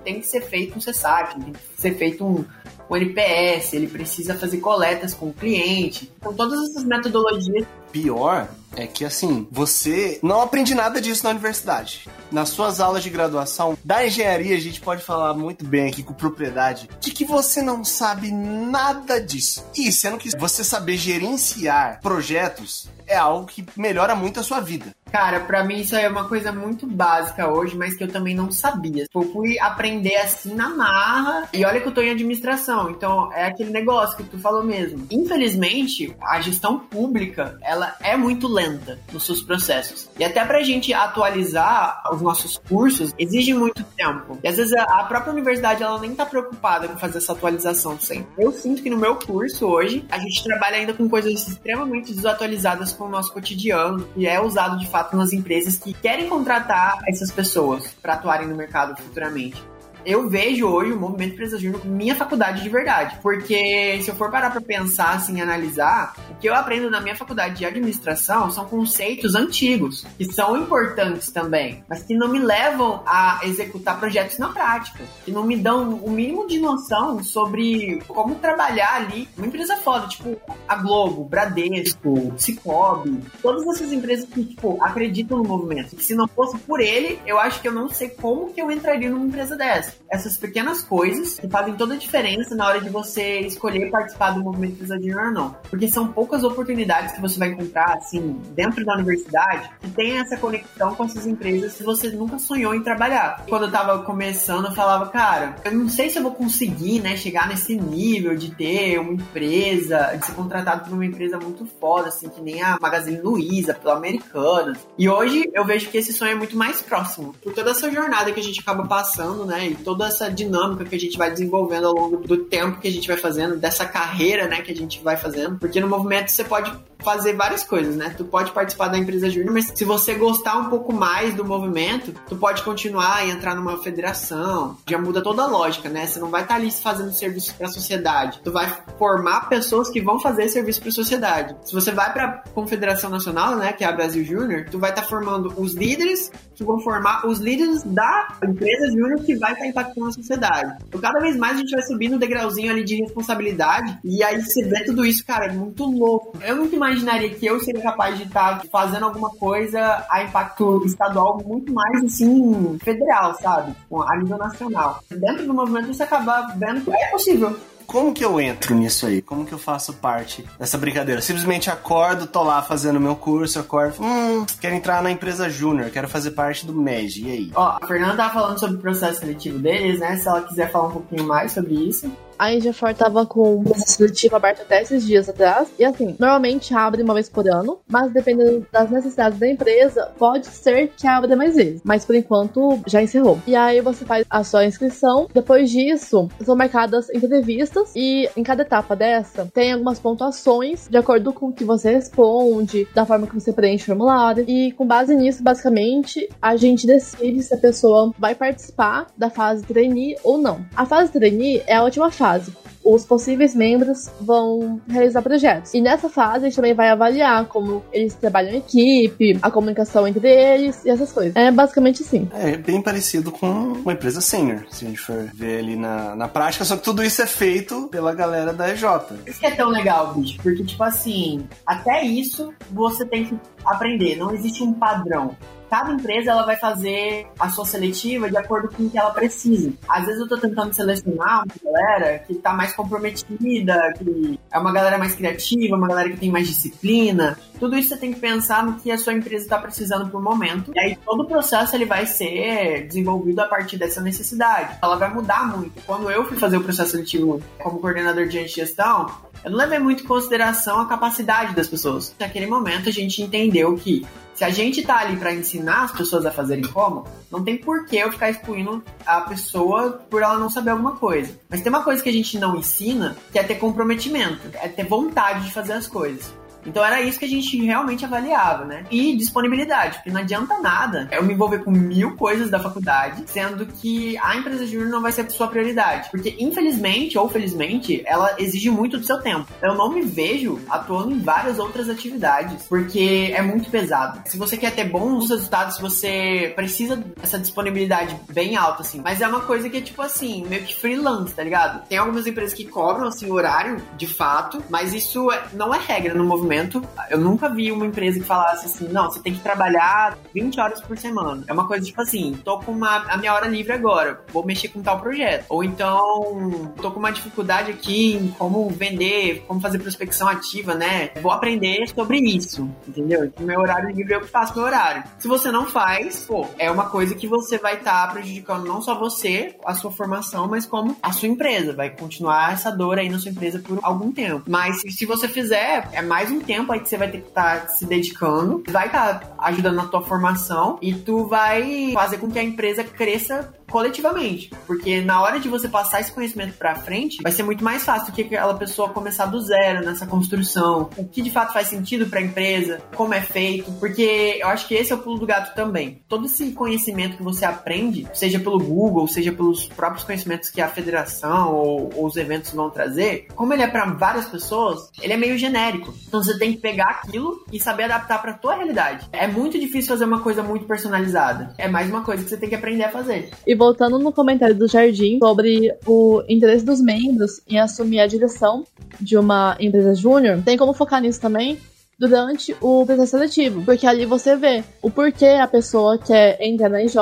Tem que ser feito um CSAT, tem que ser feito um, o NPS, ele precisa fazer coletas com o cliente. Então, todas essas metodologias. Pior é que, assim, você não aprende nada disso na universidade. Nas suas aulas de graduação da engenharia, a gente pode falar muito bem aqui com propriedade de que você não sabe nada disso. E sendo que você saber gerenciar projetos é algo que melhora muito a sua vida. Cara, pra mim isso é uma coisa muito básica hoje, mas que eu também não sabia. Tipo, Eu fui aprender assim na marra. E olha que eu tô em administração, então é aquele negócio que tu falou mesmo. Infelizmente, a gestão pública, ela é muito lenta nos seus processos. E até pra gente atualizar os nossos cursos, exige muito tempo. E às vezes a a própria universidade, ela nem tá preocupada com fazer essa atualização sempre. Eu sinto que no meu curso hoje, a gente trabalha ainda com coisas extremamente desatualizadas com o nosso cotidiano, e é usado de fato nas empresas que querem contratar essas pessoas para atuarem no mercado futuramente. Eu vejo hoje o movimento Empresa Júnior como minha faculdade de verdade. Porque se eu for parar pra pensar, assim, analisar, o que eu aprendo na minha faculdade de administração são conceitos antigos, que são importantes também, mas que não me levam a executar projetos na prática, que não me dão o mínimo de noção sobre como trabalhar ali. Uma empresa foda, tipo a Globo, Bradesco, Cicobi, todas essas empresas que, tipo, acreditam no movimento. Que se não fosse por ele, eu acho que eu não sei como que eu entraria numa empresa dessa. Essas pequenas coisas que fazem toda a diferença na hora de você escolher participar do movimento Júnior ou não. Porque são poucas oportunidades que você vai encontrar, assim, dentro da universidade, que tem essa conexão com essas empresas que você nunca sonhou em trabalhar. Quando eu tava começando, eu falava, cara, eu não sei se eu vou conseguir, né, chegar nesse nível de ter uma empresa, de ser contratado por uma empresa muito foda, assim, que nem a Magazine Luiza, pela Americanas. E hoje eu vejo que esse sonho é muito mais próximo. Por toda essa jornada que a gente acaba passando, né, e toda essa dinâmica que a gente vai desenvolvendo ao longo do tempo que a gente vai fazendo, dessa carreira, né, que a gente vai fazendo. Porque no movimento você pode fazer várias coisas, né? Tu pode participar da empresa júnior, mas se você gostar um pouco mais do movimento, tu pode continuar e entrar numa federação. Já muda toda a lógica, né? Você não vai estar ali fazendo serviço para a sociedade. Tu vai formar pessoas que vão fazer serviço para a sociedade. Se você vai para Confederação Nacional, né, que é a Brasil Júnior, tu vai estar formando os líderes que vão formar os líderes da empresa júnior que vai estar impactando a sociedade. Então, cada vez mais a gente vai subindo um degrauzinho ali de responsabilidade e aí você vê tudo isso, cara, é muito louco. Eu nunca imaginaria que eu seria capaz de estar fazendo alguma coisa a impacto estadual muito mais, assim, federal, sabe? A nível nacional. Dentro do movimento você acaba vendo que é possível. Como que eu entro nisso aí? Como que eu faço parte dessa brincadeira? Simplesmente acordo, tô lá fazendo meu curso, acordo, hum, quero entrar na empresa júnior, quero fazer parte do MEG, e aí? Ó, a Fernanda tava falando sobre o processo seletivo deles, né? Se ela quiser falar um pouquinho mais sobre isso. A Ingefor tava com um seletivo aberto até esses dias atrás. E assim, normalmente abre uma vez por ano, mas dependendo das necessidades da empresa, pode ser que abra mais vezes. Mas por enquanto já encerrou. E aí você faz a sua inscrição. Depois disso, são marcadas entrevistas. E em cada etapa dessa, tem algumas pontuações de acordo com o que você responde, da forma que você preenche o formulário. E com base nisso, basicamente, a gente decide se a pessoa vai participar da fase trainee ou não. A fase trainee é a última fase fase. Os possíveis membros vão realizar projetos. E nessa fase a gente também vai avaliar como eles trabalham em equipe, a comunicação entre eles e essas coisas. É basicamente assim. É bem parecido com uma empresa senior, se a gente for ver ali na, na prática, só que tudo isso é feito pela galera da EJ. Isso que é tão legal, bicho, porque, tipo assim, até isso você tem que aprender. Não existe um padrão cada empresa ela vai fazer a sua seletiva de acordo com o que ela precisa. Às vezes eu tô tentando selecionar uma galera que tá mais comprometida, que é uma galera mais criativa, uma galera que tem mais disciplina. Tudo isso você tem que pensar no que a sua empresa está precisando pro momento. E aí todo o processo ele vai ser desenvolvido a partir dessa necessidade. Ela vai mudar muito. Quando eu fui fazer o processo seletivo como coordenador de gestão, eu não levei muito em consideração a capacidade das pessoas. Naquele momento a gente entendeu que se a gente tá ali para ensinar as pessoas a fazerem como, não tem por que eu ficar excluindo a pessoa por ela não saber alguma coisa. Mas tem uma coisa que a gente não ensina, que é ter comprometimento, é ter vontade de fazer as coisas. Então era isso que a gente realmente avaliava, né? E disponibilidade, porque não adianta nada eu me envolver com mil coisas da faculdade, sendo que a empresa júnior não vai ser a sua prioridade. Porque, infelizmente ou felizmente, ela exige muito do seu tempo. Eu não me vejo atuando em várias outras atividades, porque é muito pesado. Se você quer ter bons resultados, você precisa dessa disponibilidade bem alta, assim. Mas é uma coisa que é tipo assim, meio que freelance, tá ligado? Tem algumas empresas que cobram, assim, horário, de fato, mas isso é- não é regra no movimento movimento, eu nunca vi uma empresa que falasse assim, não, você tem que trabalhar 20 horas por semana. É uma coisa tipo assim, tô com uma, a minha hora livre agora, vou mexer com tal projeto. Ou então, tô com uma dificuldade aqui em como vender, como fazer prospecção ativa, né? Vou aprender sobre isso, entendeu? Que meu horário livre eu que faço meu horário. Se você não faz, pô, é uma coisa que você vai estar tá prejudicando não só você, a sua formação, mas como a sua empresa. Vai continuar essa dor aí na sua empresa por algum tempo. Mas se você fizer, é mais um tempo aí que você vai ter que estar tá se dedicando, vai estar tá ajudando na tua formação e tu vai fazer com que a empresa cresça coletivamente. Porque na hora de você passar esse conhecimento para frente, vai ser muito mais fácil do que aquela pessoa começar do zero nessa construção. O que de fato faz sentido para a empresa, como é feito, porque eu acho que esse é o pulo do gato também. Todo esse conhecimento que você aprende, seja pelo Google, seja pelos próprios conhecimentos que a federação ou, ou os eventos vão trazer, como ele é para várias pessoas, ele é meio genérico. Então você tem que pegar aquilo e saber adaptar para tua realidade. É muito difícil fazer uma coisa muito personalizada. É mais uma coisa que você tem que aprender a fazer. E voltando no comentário do Jardim sobre o interesse dos membros em assumir a direção de uma empresa júnior, tem como focar nisso também durante o processo seletivo, porque ali você vê o porquê a pessoa quer entrar na IJ,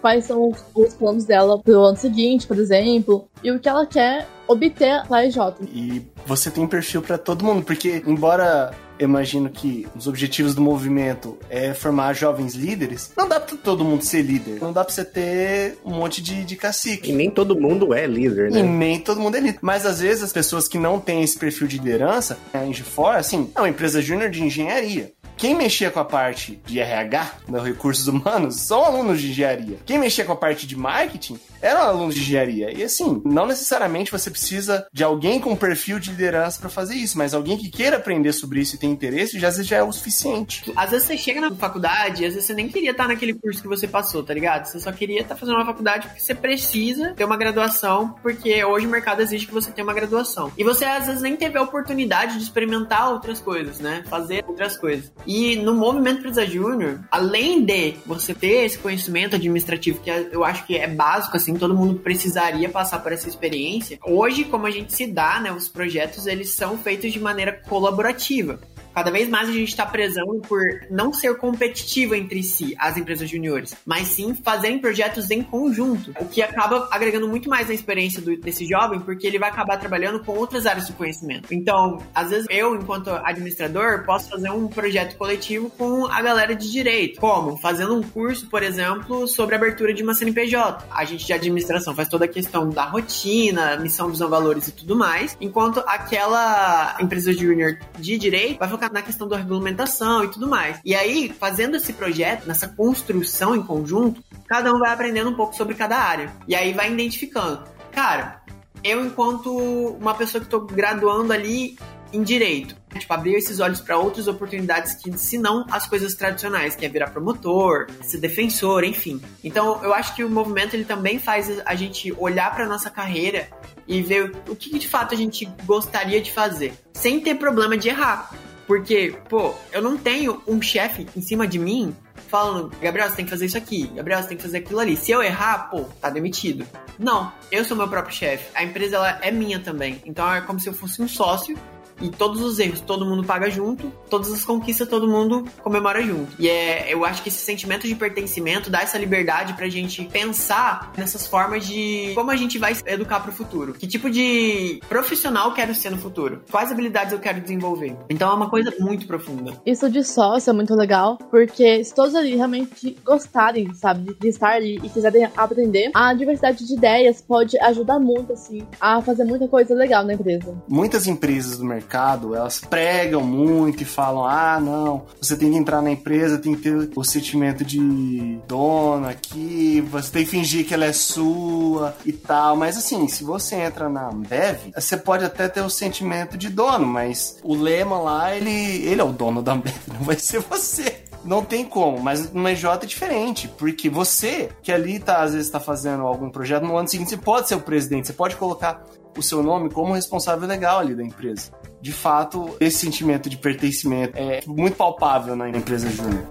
quais são os planos dela pro ano seguinte, por exemplo, e o que ela quer obter na IJ. E você tem perfil para todo mundo, porque embora eu imagino que os objetivos do movimento é formar jovens líderes, não dá pra todo mundo ser líder. Não dá pra você ter um monte de, de cacique. E nem todo mundo é líder, né? E nem todo mundo é líder. Mas às vezes as pessoas que não têm esse perfil de liderança, a Engifor, assim, é uma empresa júnior de engenharia. Quem mexia com a parte de RH, dos recursos humanos, são alunos de engenharia. Quem mexia com a parte de marketing eram alunos de engenharia. E assim, não necessariamente você precisa de alguém com perfil de liderança para fazer isso, mas alguém que queira aprender sobre isso e tem interesse, já às vezes já é o suficiente. Às vezes você chega na faculdade às vezes você nem queria estar naquele curso que você passou, tá ligado? Você só queria estar fazendo uma faculdade porque você precisa ter uma graduação, porque hoje o mercado exige que você tenha uma graduação. E você às vezes nem teve a oportunidade de experimentar outras coisas, né? Fazer outras coisas. E no movimento Presa Júnior, além de você ter esse conhecimento administrativo, que eu acho que é básico, assim, todo mundo precisaria passar por essa experiência, hoje, como a gente se dá, né, os projetos, eles são feitos de maneira colaborativa. Cada vez mais a gente está prezando por não ser competitivo entre si, as empresas juniores, mas sim fazerem projetos em conjunto, o que acaba agregando muito mais na experiência do, desse jovem, porque ele vai acabar trabalhando com outras áreas de conhecimento. Então, às vezes eu, enquanto administrador, posso fazer um projeto coletivo com a galera de direito. Como? Fazendo um curso, por exemplo, sobre abertura de uma CNPJ. A gente de administração faz toda a questão da rotina, missão, visão, valores e tudo mais, enquanto aquela empresa júnior de direito vai focar na questão da regulamentação e tudo mais. E aí, fazendo esse projeto, nessa construção em conjunto, cada um vai aprendendo um pouco sobre cada área. E aí vai identificando. Cara, eu enquanto uma pessoa que estou graduando ali em direito, tipo, abrir esses olhos para outras oportunidades que, se não as coisas tradicionais, que é virar promotor, ser defensor, enfim. Então, eu acho que o movimento ele também faz a gente olhar para nossa carreira e ver o que de fato a gente gostaria de fazer, sem ter problema de errar. Porque, pô, eu não tenho um chefe em cima de mim falando, Gabriel, você tem que fazer isso aqui, Gabriel, você tem que fazer aquilo ali. Se eu errar, pô, tá demitido. Não, eu sou meu próprio chefe. A empresa ela é minha também. Então é como se eu fosse um sócio e todos os erros todo mundo paga junto, todas as conquistas todo mundo comemora junto. E é, eu acho que esse sentimento de pertencimento dá essa liberdade pra gente pensar nessas formas de como a gente vai educar pro futuro. Que tipo de profissional quero ser no futuro? Quais habilidades eu quero desenvolver? Então é uma coisa muito profunda. Isso de sócio é muito legal, porque se todos ali realmente gostarem, sabe, de estar ali e quiserem aprender, a diversidade de ideias pode ajudar muito, assim, a fazer muita coisa legal na empresa. Muitas empresas do mercado mercado, elas pregam muito e falam: ah, não, você tem que entrar na empresa, tem que ter o sentimento de dono aqui, você tem que fingir que ela é sua e tal. Mas assim, se você entra na Ambev, você pode até ter o sentimento de dono, mas o lema lá, ele, ele é o dono da Ambev, não vai ser você. Não tem como, mas no EJ é diferente, porque você, que ali tá, às vezes, tá fazendo algum projeto, no ano seguinte você pode ser o presidente, você pode colocar o seu nome como responsável legal ali da empresa de fato, esse sentimento de pertencimento é muito palpável na empresa júnior.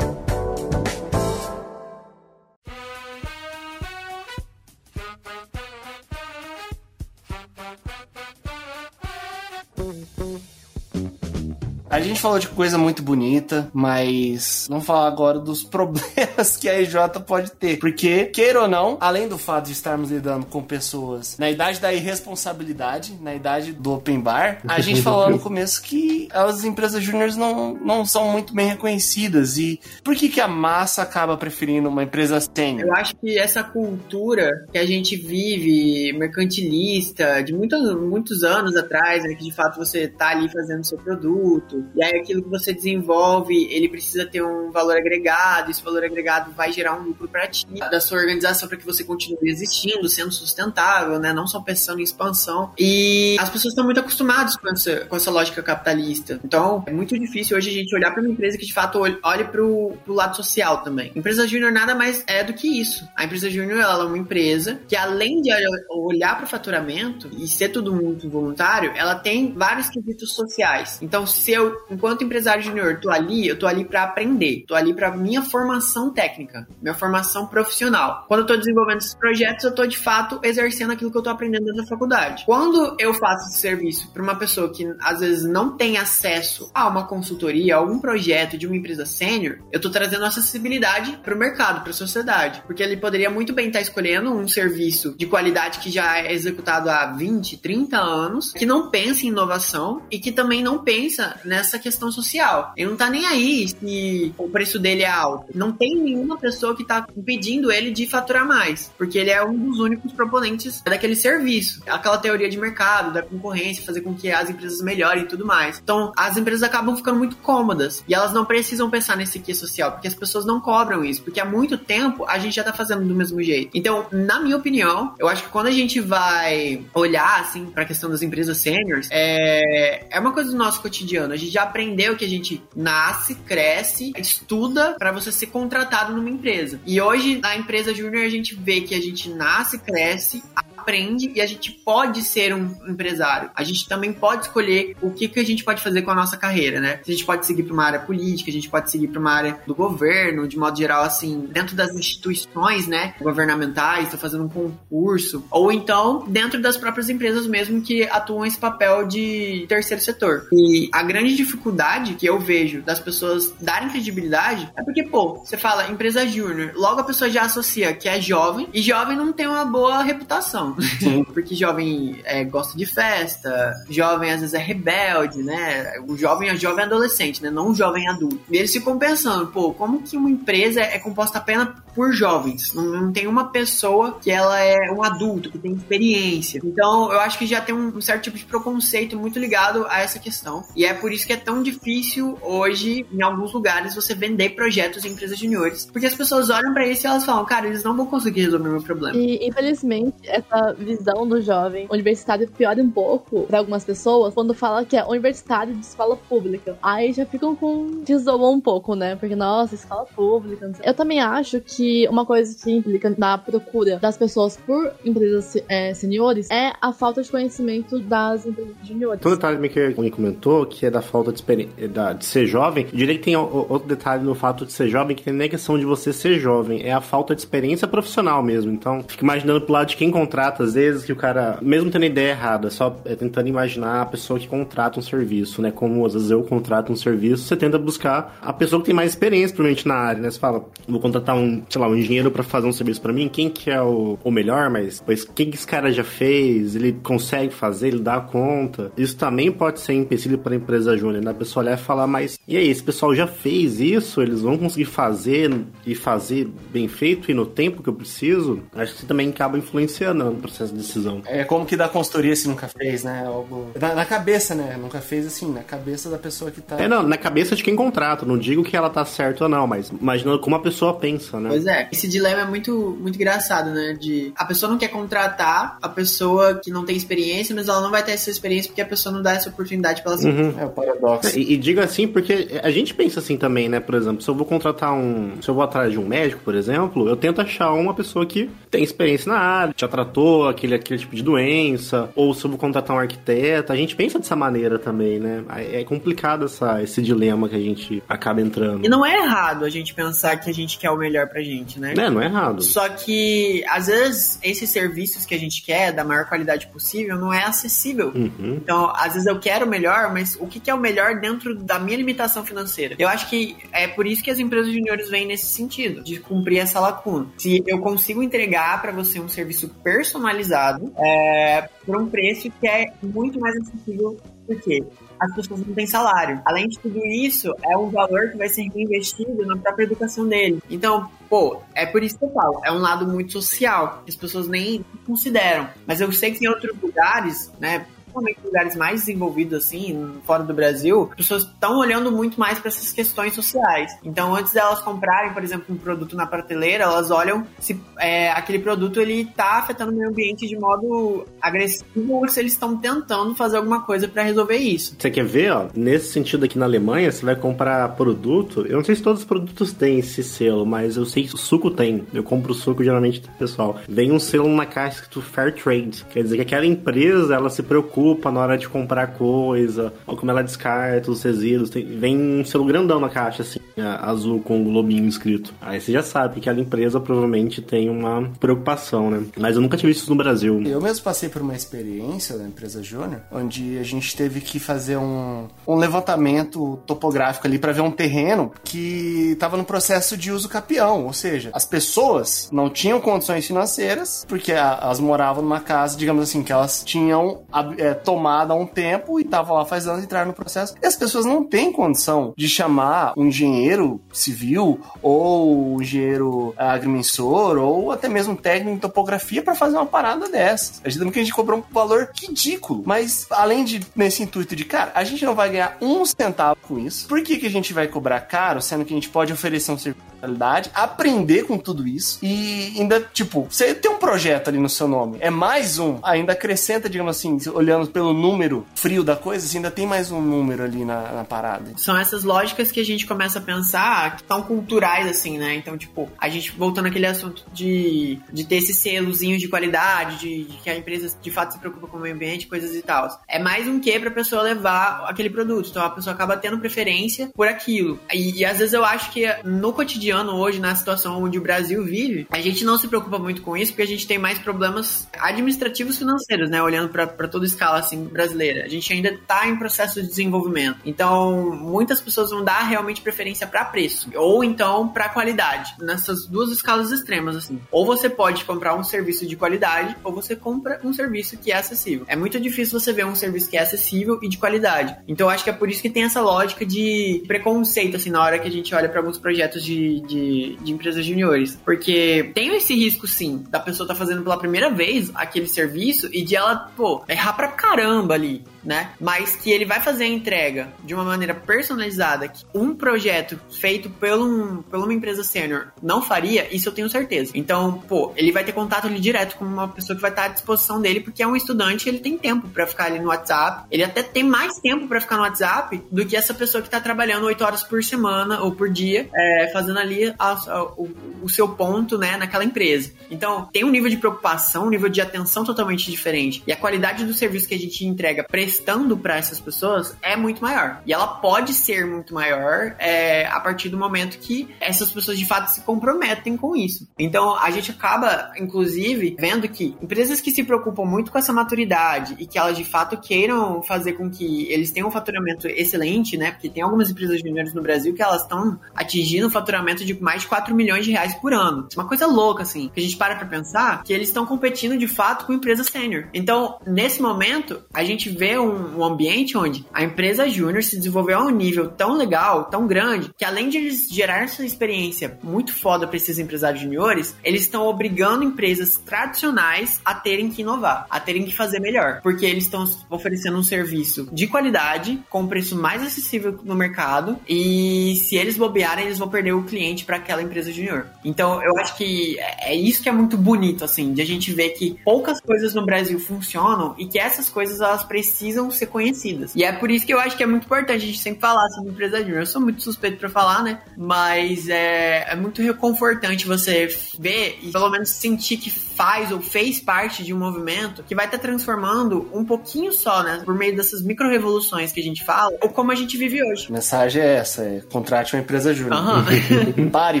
Gente falou de coisa muito bonita, mas vamos falar agora dos problemas que a EJ pode ter. Porque, queira ou não, além do fato de estarmos lidando com pessoas na idade da irresponsabilidade, na idade do open bar, a gente falou no começo que as empresas júniores não, não são muito bem reconhecidas. E por que, que a massa acaba preferindo uma empresa sênior? Eu acho que essa cultura que a gente vive, mercantilista, de muitos, muitos anos atrás, né, que de fato você tá ali fazendo seu produto, e aí aquilo que você desenvolve, ele precisa ter um valor agregado, esse valor agregado vai gerar um lucro para ti, da sua organização para que você continue existindo, sendo sustentável, né, não só pensando em expansão. E as pessoas estão muito acostumadas com essa, com essa lógica capitalista. Então, é muito difícil hoje a gente olhar para uma empresa que de fato olhe pro, pro lado social também. Empresa júnior nada mais é do que isso. A empresa júnior ela é uma empresa que além de olhar para o faturamento e ser tudo muito voluntário, ela tem vários quesitos sociais. Então, se eu, enquanto empresário júnior, tô ali, eu tô ali para aprender, tô ali para minha formação técnica, minha formação profissional. Quando eu tô desenvolvendo esses projetos, eu tô de fato exercendo aquilo que eu tô aprendendo da faculdade. Quando eu faço esse serviço para uma pessoa que às vezes não tem acesso a uma consultoria, a algum projeto de uma empresa sênior, eu tô trazendo acessibilidade para o mercado, para a sociedade, porque ele poderia muito bem estar tá escolhendo um serviço de qualidade que já é executado há 20, 30 anos, que não pensa em inovação e que também não pensa nessa questão social. Ele não tá nem aí se o preço dele é alto. Não tem nenhuma pessoa que tá impedindo ele de faturar mais, porque ele é um dos únicos proponentes daquele serviço. Aquela teoria de mercado, da concorrência, fazer com que as empresas melhorem e tudo mais. Então, as empresas acabam ficando muito cômodas e elas não precisam pensar nesse que social, porque as pessoas não cobram isso, porque há muito tempo a gente já tá fazendo do mesmo jeito. Então, na minha opinião, eu acho que quando a gente vai olhar, assim, pra questão das empresas seniors, é, é uma coisa do nosso cotidiano. A gente já aprendeu que a gente nasce, cresce, estuda para você ser contratado numa empresa. E hoje, na empresa júnior, a gente vê que a gente nasce, cresce, aprende e a gente pode ser um empresário. A gente também pode escolher o que, que a gente pode fazer com a nossa carreira, né? A gente pode seguir para uma área política, a gente pode seguir para uma área do governo, de modo geral, assim, dentro das instituições, né, governamentais, tá fazendo um concurso, ou então dentro das próprias empresas mesmo que atuam esse papel de terceiro setor. E a grande dificuldade que eu vejo das pessoas darem credibilidade é porque, pô, você fala empresa júnior, logo a pessoa já associa que é jovem, e jovem não tem uma boa reputação. Porque jovem é, gosta de festa, jovem às vezes é rebelde, né? O jovem é jovem adolescente, né? Não um jovem adulto. E eles ficam pensando, pô, como que uma empresa é composta apenas por jovens? Não, não tem uma pessoa que ela é um adulto, que tem experiência. Então, eu acho que já tem um, um certo tipo de preconceito muito ligado a essa questão. E é por isso que é tão difícil hoje, em alguns lugares, você vender projetos em empresas juniores. Porque as pessoas olham para isso e elas falam, cara, eles não vão conseguir resolver o meu problema. E, infelizmente, essa visão do jovem universitário piora um pouco para algumas pessoas quando fala que é universitário de escola pública. Aí já ficam com. desoam um pouco, né? Porque, nossa, escola pública. Eu também acho que uma coisa que implica na procura das pessoas por empresas é, seniores é a falta de conhecimento das empresas juniores. Tem um detalhe que ele comentou, que é da falta de experiência, de ser jovem. Eu diria que tem outro detalhe no fato de ser jovem, que nem a questão de você ser jovem, é a falta de experiência profissional mesmo. Então, fica imaginando pro lado de quem contrata às vezes, que o cara, mesmo tendo ideia errada, só é tentando imaginar a pessoa que contrata um serviço, né? Como às vezes eu contrato um serviço, você tenta buscar a pessoa que tem mais experiência, provavelmente, na área, né? Você fala, vou contratar um, sei lá, um engenheiro para fazer um serviço para mim, quem que é o, o melhor, mas pois quem que esse cara já fez, ele consegue fazer, ele dá conta. Isso também pode ser empecilho para a empresa júnior, né? A pessoa olhar e falar, mas e aí, esse pessoal já fez isso, eles vão conseguir fazer e fazer bem feito e no tempo que eu preciso? Acho que isso também acaba influenciando no processo de decisão. É como que dá consultoria se nunca fez, né? Algo... Na, na, cabeça, né? Nunca fez assim, na cabeça da pessoa que tá. É, não, na cabeça de quem contrata. Não digo que ela tá certa ou não, mas imaginando como a pessoa pensa, né? Pois é, esse dilema é muito, muito engraçado, né? De a pessoa não quer contratar a pessoa que não tem experiência, mas ela não vai ter essa experiência porque a pessoa não dá essa oportunidade pra ela uhum. É o paradoxo. E, e digo assim porque a gente pensa assim também, né? Por exemplo, se eu vou contratar um. Se eu vou atrás de um médico, por exemplo, eu tento achar uma pessoa que tem experiência na área, já tratou aquele, aquele tipo de doença, ou se eu vou contratar um arquiteto. A gente pensa dessa maneira também, né? É complicado essa, esse dilema que a gente acaba entrando. E não é errado a gente pensar que a gente quer o melhor pra gente, né? É, não é errado. Só que, às vezes, esses serviços que a gente quer, da maior qualidade possível, não é acessível. Uhum. Então, às vezes eu quero o melhor, mas o que que é o melhor dentro da minha limitação financeira? Eu acho que é por isso que as empresas juniores vêm nesse sentido, de cumprir essa lacuna. Se eu consigo entregar para você um serviço personalizado, é, por um preço que é muito mais acessível porque as pessoas não têm salário. Além de tudo isso, é um valor que vai ser reinvestido na própria educação dele. Então, pô, é por isso que eu falo, é um lado muito social, que as pessoas nem consideram. Mas eu sei que em outros lugares, né, principalmente em lugares mais desenvolvidos, assim, fora do Brasil, as pessoas estão olhando muito mais para essas questões sociais. Então, antes delas comprarem, por exemplo, um produto na prateleira, elas olham se é, aquele produto ele tá afetando o meio ambiente de modo agressivo ou se eles estão tentando fazer alguma coisa para resolver isso. Você quer ver, ó? Nesse sentido aqui na Alemanha, você vai comprar produto. Eu não sei se todos os produtos têm esse selo, mas eu sei que o suco tem. Eu compro suco geralmente, pessoal. Vem um selo na caixa escrito Fair Trade. Quer dizer que aquela empresa ela se preocupa na hora de comprar coisa, ou como ela descarta os resíduos. Tem, vem um selo grandão na caixa, assim, azul com o globinho escrito. Aí você já sabe que aquela empresa provavelmente tem uma preocupação, né? Mas eu nunca tive isso no Brasil. Eu mesmo passei por uma experiência da empresa Júnior, onde a gente teve que fazer um, um levantamento topográfico ali para ver um terreno que estava no processo de uso capião, ou seja, as pessoas não tinham condições financeiras porque elas moravam numa casa, digamos assim, que elas tinham é, tomada há um tempo e tava lá faz anos entrar no processo. E as pessoas não têm condição de chamar um engenheiro civil ou um engenheiro agrimensor ou até mesmo um técnico em topografia para fazer uma parada dessas. A gente que a gente cobrou um valor ridículo, mas além de nesse intuito de, cara, a gente não vai ganhar um centavo com isso. Por que, que a gente vai cobrar caro, sendo que a gente pode oferecer um serviço qualidade, aprender com tudo isso e ainda, tipo, você tem um projeto ali no seu nome, é mais um, ainda acrescenta, digamos assim, olhando pelo número frio da coisa, você ainda tem mais um número ali na, na parada. São essas lógicas que a gente começa a pensar que são culturais, assim, né? Então, tipo, a gente voltando àquele assunto de, de ter esse selozinho de qualidade, de, de que a empresa de fato se preocupa com o meio ambiente, coisas e tal. É mais um que pra pessoa levar aquele produto. Então a pessoa acaba tendo preferência por aquilo. E, e às vezes eu acho que no cotidiano cotidiano hoje, na situação onde o Brasil vive, a gente não se preocupa muito com isso, porque a gente tem mais problemas administrativos financeiros, né? Olhando para toda escala assim brasileira. A gente ainda está em processo de desenvolvimento. Então, muitas pessoas vão dar realmente preferência para preço, ou então para qualidade, nessas duas escalas extremas assim. Ou você pode comprar um serviço de qualidade, ou você compra um serviço que é acessível. É muito difícil você ver um serviço que é acessível e de qualidade. Então, acho que é por isso que tem essa lógica de preconceito assim na hora que a gente olha para alguns projetos de, de, de empresas juniores. Porque tem esse risco, sim, da pessoa tá fazendo pela primeira vez aquele serviço e de ela, pô, errar pra caramba ali né? Mas que ele vai fazer a entrega de uma maneira personalizada, que um projeto feito por, um, uma empresa sênior não faria, isso eu tenho certeza. Então, pô, ele vai ter contato ali direto com uma pessoa que vai estar à disposição dele, porque é um estudante, ele tem tempo para ficar ali no WhatsApp. Ele até tem mais tempo para ficar no WhatsApp do que essa pessoa que tá trabalhando oito horas por semana ou por dia, é, fazendo ali a, a, o, o seu ponto, né, naquela empresa. Então, tem um nível de preocupação, um nível de atenção totalmente diferente. E a qualidade do serviço que a gente entrega prestando para essas pessoas é muito maior. E ela pode ser muito maior é, a partir do momento que essas pessoas de fato se comprometem com isso. Então a gente acaba, inclusive, vendo que empresas que se preocupam muito com essa maturidade e que elas de fato queiram fazer com que eles tenham um faturamento excelente, né? Porque tem algumas empresas juniores no Brasil que elas estão atingindo um faturamento de mais de 4 milhões de reais por ano. Isso é uma coisa louca, assim. Que a gente para pra pensar que eles estão competindo de fato com empresas sênior. Então, nesse momento, a gente vê um, ambiente onde a empresa júnior se desenvolveu a um nível tão legal, tão grande, que além de eles gerarem essa experiência muito foda para esses empresários juniores, eles estão obrigando empresas tradicionais a terem que inovar, a terem que fazer melhor, porque eles estão oferecendo um serviço de qualidade, com preço mais acessível no mercado, e se eles bobearem, eles vão perder o cliente para aquela empresa junior. Então, eu acho que é isso que é muito bonito, assim, de a gente ver que poucas coisas no Brasil funcionam e que essas coisas elas precisam precisam ser conhecidas. E é por isso que eu acho que é muito importante a gente sempre falar sobre empresa júnior. Eu sou muito suspeito pra falar, né? Mas é, é muito reconfortante você ver e pelo menos sentir que faz ou fez parte de um movimento que vai estar transformando um pouquinho só, né? Por meio dessas micro-revoluções que a gente fala, ou como a gente vive hoje. A mensagem é essa: é, contrate uma empresa júnior. Aham. Pare,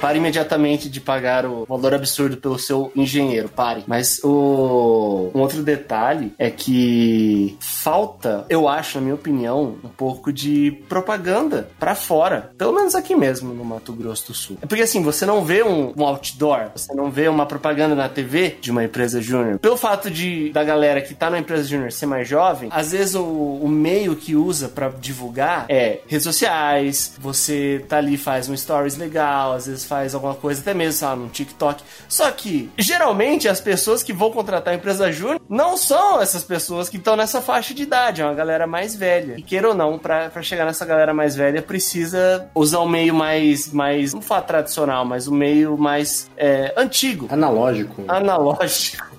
pare imediatamente de pagar o valor absurdo pelo seu engenheiro. Pare. Mas o um outro detalhe é que falta, eu acho, na minha opinião, um pouco de propaganda pra fora. Pelo menos aqui mesmo no Mato Grosso do Sul. Porque assim, você não vê um, um outdoor, você não vê uma propaganda na TV de uma empresa júnior. Pelo fato de da galera que tá na empresa júnior ser mais jovem, às vezes o, o meio que usa pra divulgar é redes sociais, você tá ali faz um stories legal, às vezes faz alguma coisa até mesmo, sabe, no TikTok. Só que geralmente as pessoas que vão contratar a empresa júnior não são essas pessoas que estão nessa faixa de idade, é uma galera mais velha. E queira ou não, pra, pra chegar nessa galera mais velha, precisa usar um meio mais, mais não falar tradicional, mas um meio mais é, antigo. Analógico. Analógico.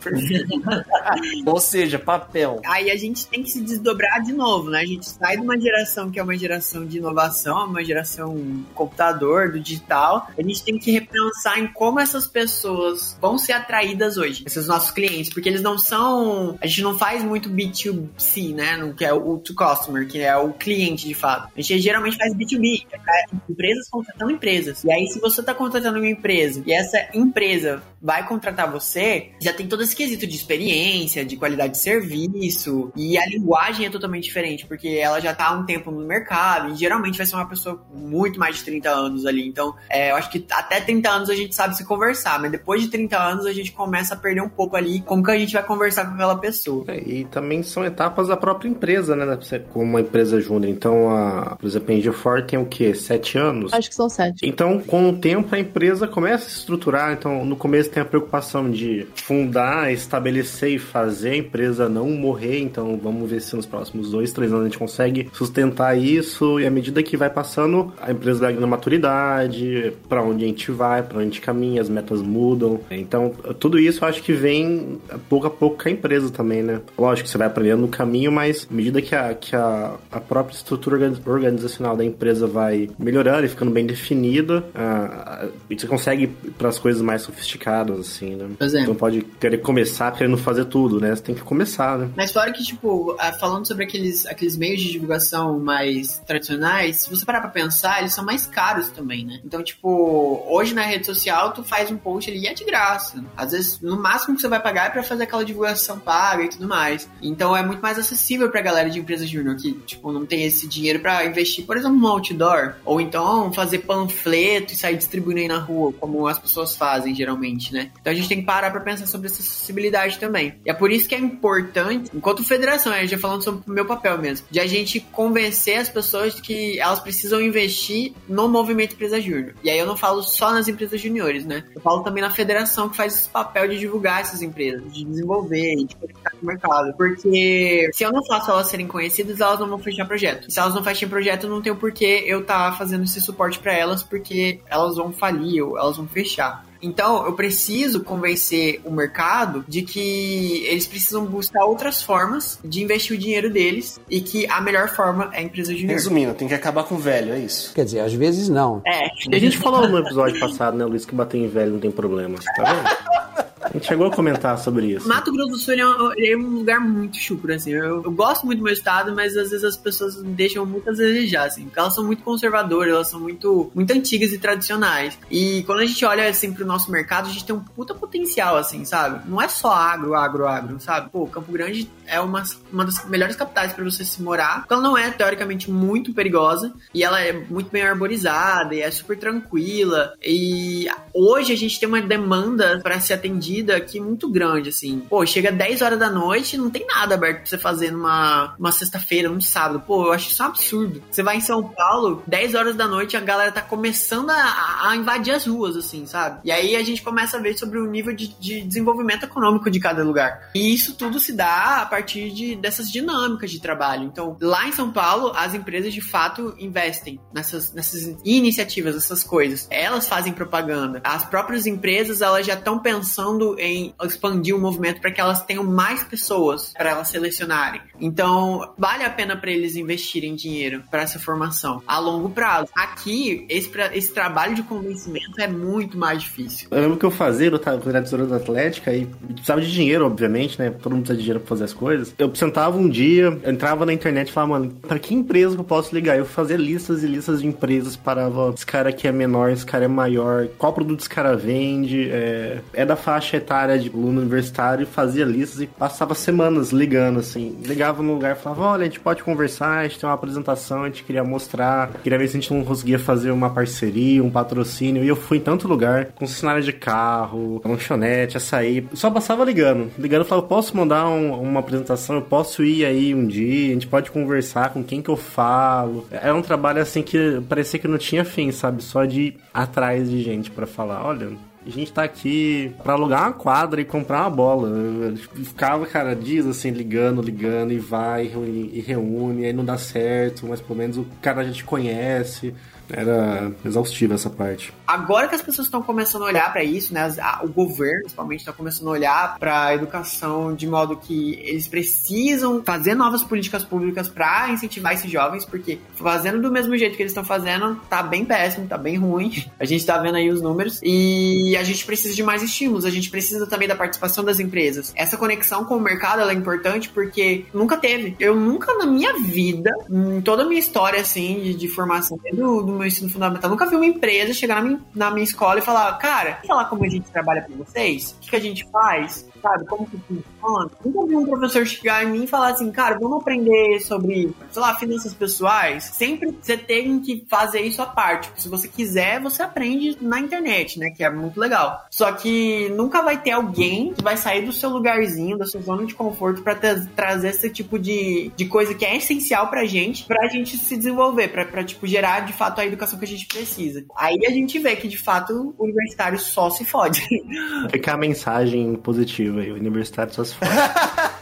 Ou seja, papel. Aí a gente tem que se desdobrar de novo, né? A gente sai de uma geração que é uma geração de inovação, uma geração do computador, do digital. A gente tem que repensar em como essas pessoas vão ser atraídas hoje, esses nossos clientes, porque eles não são. A gente não faz muito B2C, né? Que é o to customer, que é o cliente de fato. A gente geralmente faz B2B, que é empresas contratando empresas. E aí, se você tá contratando uma empresa e essa empresa vai contratar você, já tem todo esse quesito de experiência, de qualidade de serviço, e a linguagem é totalmente diferente, porque ela já tá há um tempo no mercado, e geralmente vai ser uma pessoa com muito mais de 30 anos ali. Então, é, eu acho que até 30 anos a gente sabe se conversar, mas depois de 30 anos a gente começa a perder um pouco ali como que a gente vai conversar com aquela pessoa. É, E também são etapas da própria empresa, né? Como uma empresa júnior. Então, a, por exemplo, a tem o quê? Sete anos? Acho que são sete. Então, com o tempo, a empresa começa a se estruturar. Então, no começo tem a preocupação de fundar, estabelecer e fazer a empresa não morrer. Então, vamos ver se nos próximos dois, três anos a gente consegue sustentar isso. E à medida que vai passando, a empresa vai ganhando maturidade, para onde a gente vai, para onde a gente caminha, as metas mudam. Então, tudo isso eu acho que vem pouco a pouco com a empresa também, né? Lógico que você vai aprendendo no caminho, mas à medida que a, que a, a própria estrutura organi- organizacional da empresa vai melhorando e ficando bem definida, ah, você consegue ir para as coisas mais sofisticadas, assim, né? Por exemplo. Então pode querer começar querendo fazer tudo, né? Você tem que começar, né? Mas fora que, tipo, ah, falando sobre aqueles, aqueles meios de divulgação mais tradicionais, se você parar pra pensar, eles são mais caros também, né? Então, tipo, hoje na rede social, tu faz um post ali e é de graça. Às vezes, no máximo que você vai pagar é pra fazer aquela divulgação paga e tudo mais. Então, é muito mais acessível pra galera de empresa júnior que, tipo, não tem esse dinheiro pra investir, por exemplo, no outdoor. Ou então, fazer panfleto e sair distribuindo aí na rua, como as pessoas fazem, geralmente, né? Então, a gente tem que parar pra pensar sobre essa acessibilidade também. E é por isso que é importante, enquanto federação, já falando sobre o meu papel mesmo, de a gente convencer as pessoas que elas precisam investir no movimento empresa júnior. E aí eu não falo só nas empresas juniores, né? Eu falo também na federação que faz esse papel de divulgar essas empresas, de desenvolver, de conectar com o mercado. Porque se eu não faço elas serem conhecidas, elas não vão fechar projeto. Se elas não fechem projeto, não tem o porquê eu estar fazendo esse suporte para elas, porque elas vão falir ou elas vão fechar. Então, eu preciso convencer o mercado de que eles precisam buscar outras formas de investir o dinheiro deles e que a melhor forma é a empresa junior. Resumindo, tem que acabar com o velho, é isso. Quer dizer, às vezes não. É, a gente falou no episódio passado, né, Luiz, que bater em velho não tem problema. Tá vendo? A gente chegou a comentar sobre isso. Mato Grosso do Sul é, um, é um lugar muito chucro, assim. Eu, eu gosto muito do meu estado, mas às vezes as pessoas me deixam muito a desejar, assim. Porque elas são muito conservadoras, elas são muito, muito antigas e tradicionais. E quando a gente olha, assim, pro nosso mercado, a gente tem um puta potencial, assim, sabe? Não é só agro, agro, agro, sabe? Pô, Campo Grande é uma, uma das melhores capitais para você se morar. Porque ela não é, teoricamente, muito perigosa. E ela é muito bem arborizada e é super tranquila. E hoje a gente tem uma demanda para ser atendida aqui muito grande, assim. Pô, chega 10 horas da noite não tem nada aberto pra você fazer numa, numa sexta-feira, num sábado. Pô, eu acho isso um absurdo. Você vai em São Paulo, 10 horas da noite, a galera tá começando a, a invadir as ruas, assim, sabe? E aí a gente começa a ver sobre o nível de, de desenvolvimento econômico de cada lugar. E isso tudo se dá a partir de, dessas dinâmicas de trabalho. Então, lá em São Paulo, as empresas de fato investem nessas, nessas iniciativas, essas coisas. Elas fazem propaganda. As próprias empresas, elas já estão pensando em expandir o movimento para que elas tenham mais pessoas para elas selecionarem. Então, vale a pena para eles investirem dinheiro para essa formação a longo prazo. Aqui, esse, esse trabalho de convencimento é muito mais difícil. Eu lembro que eu fazia, eu tava quando era tesouro da Atlética e precisava de dinheiro, obviamente, né? Todo mundo precisa de dinheiro pra fazer as coisas. Eu sentava um dia, entrava na internet e falava, mano, pra que empresa que eu posso ligar? Eu fazia listas e listas de empresas, parava, esse cara aqui é menor, esse cara é maior, qual produto esse cara vende, é, é da faixa etária de aluno universitário, fazia listas e passava semanas ligando, assim. Ligava no lugar e falava, olha, a gente pode conversar, a gente tem uma apresentação, a gente queria mostrar, queria ver se a gente não conseguia fazer uma parceria, um patrocínio. E eu fui em tanto lugar, concessionária de carro, lanchonete, açaí. Só passava ligando. Ligando, falava, posso mandar um- uma apresentação? Eu posso ir aí um dia? A gente pode conversar com quem que eu falo. Era um trabalho assim que parecia que não tinha fim, sabe? Só de ir atrás de gente pra falar, olha, a gente tá aqui pra alugar uma quadra e comprar uma bola. Eu ficava, cara, dias assim, ligando, ligando, e vai, e reúne, aí não dá certo, mas pelo menos o cara a gente conhece. Era exaustiva essa parte. Agora que as pessoas estão começando a olhar para isso, né, o governo principalmente está começando a olhar para a educação de modo que eles precisam fazer novas políticas públicas para incentivar esses jovens, porque fazendo do mesmo jeito que eles estão fazendo tá bem péssimo, tá bem ruim. A gente tá vendo aí os números e a gente precisa de mais estímulos, a gente precisa também da participação das empresas. Essa conexão com o mercado é importante porque nunca teve. Eu nunca na minha vida, em toda a minha história assim de, de formação desde o do meu ensino fundamental, nunca vi uma empresa chegar na minha, na minha escola e falar, cara, falar como a gente trabalha com vocês? O que, que a gente faz? Sabe, como que Nunca vi um professor chegar em mim e falar assim, cara, vamos aprender sobre, sei lá, finanças pessoais. Sempre você tem que fazer isso à parte. Se você quiser, você aprende na internet, né? Que é muito legal. Só que nunca vai ter alguém que vai sair do seu lugarzinho, da sua zona de conforto, pra tra- trazer esse tipo de, de coisa que é essencial pra gente, pra gente se desenvolver, pra, pra, tipo, gerar de fato a educação que a gente precisa. Aí a gente vê que de fato o universitário só se fode. Fica a mensagem positiva aí, o universitário só se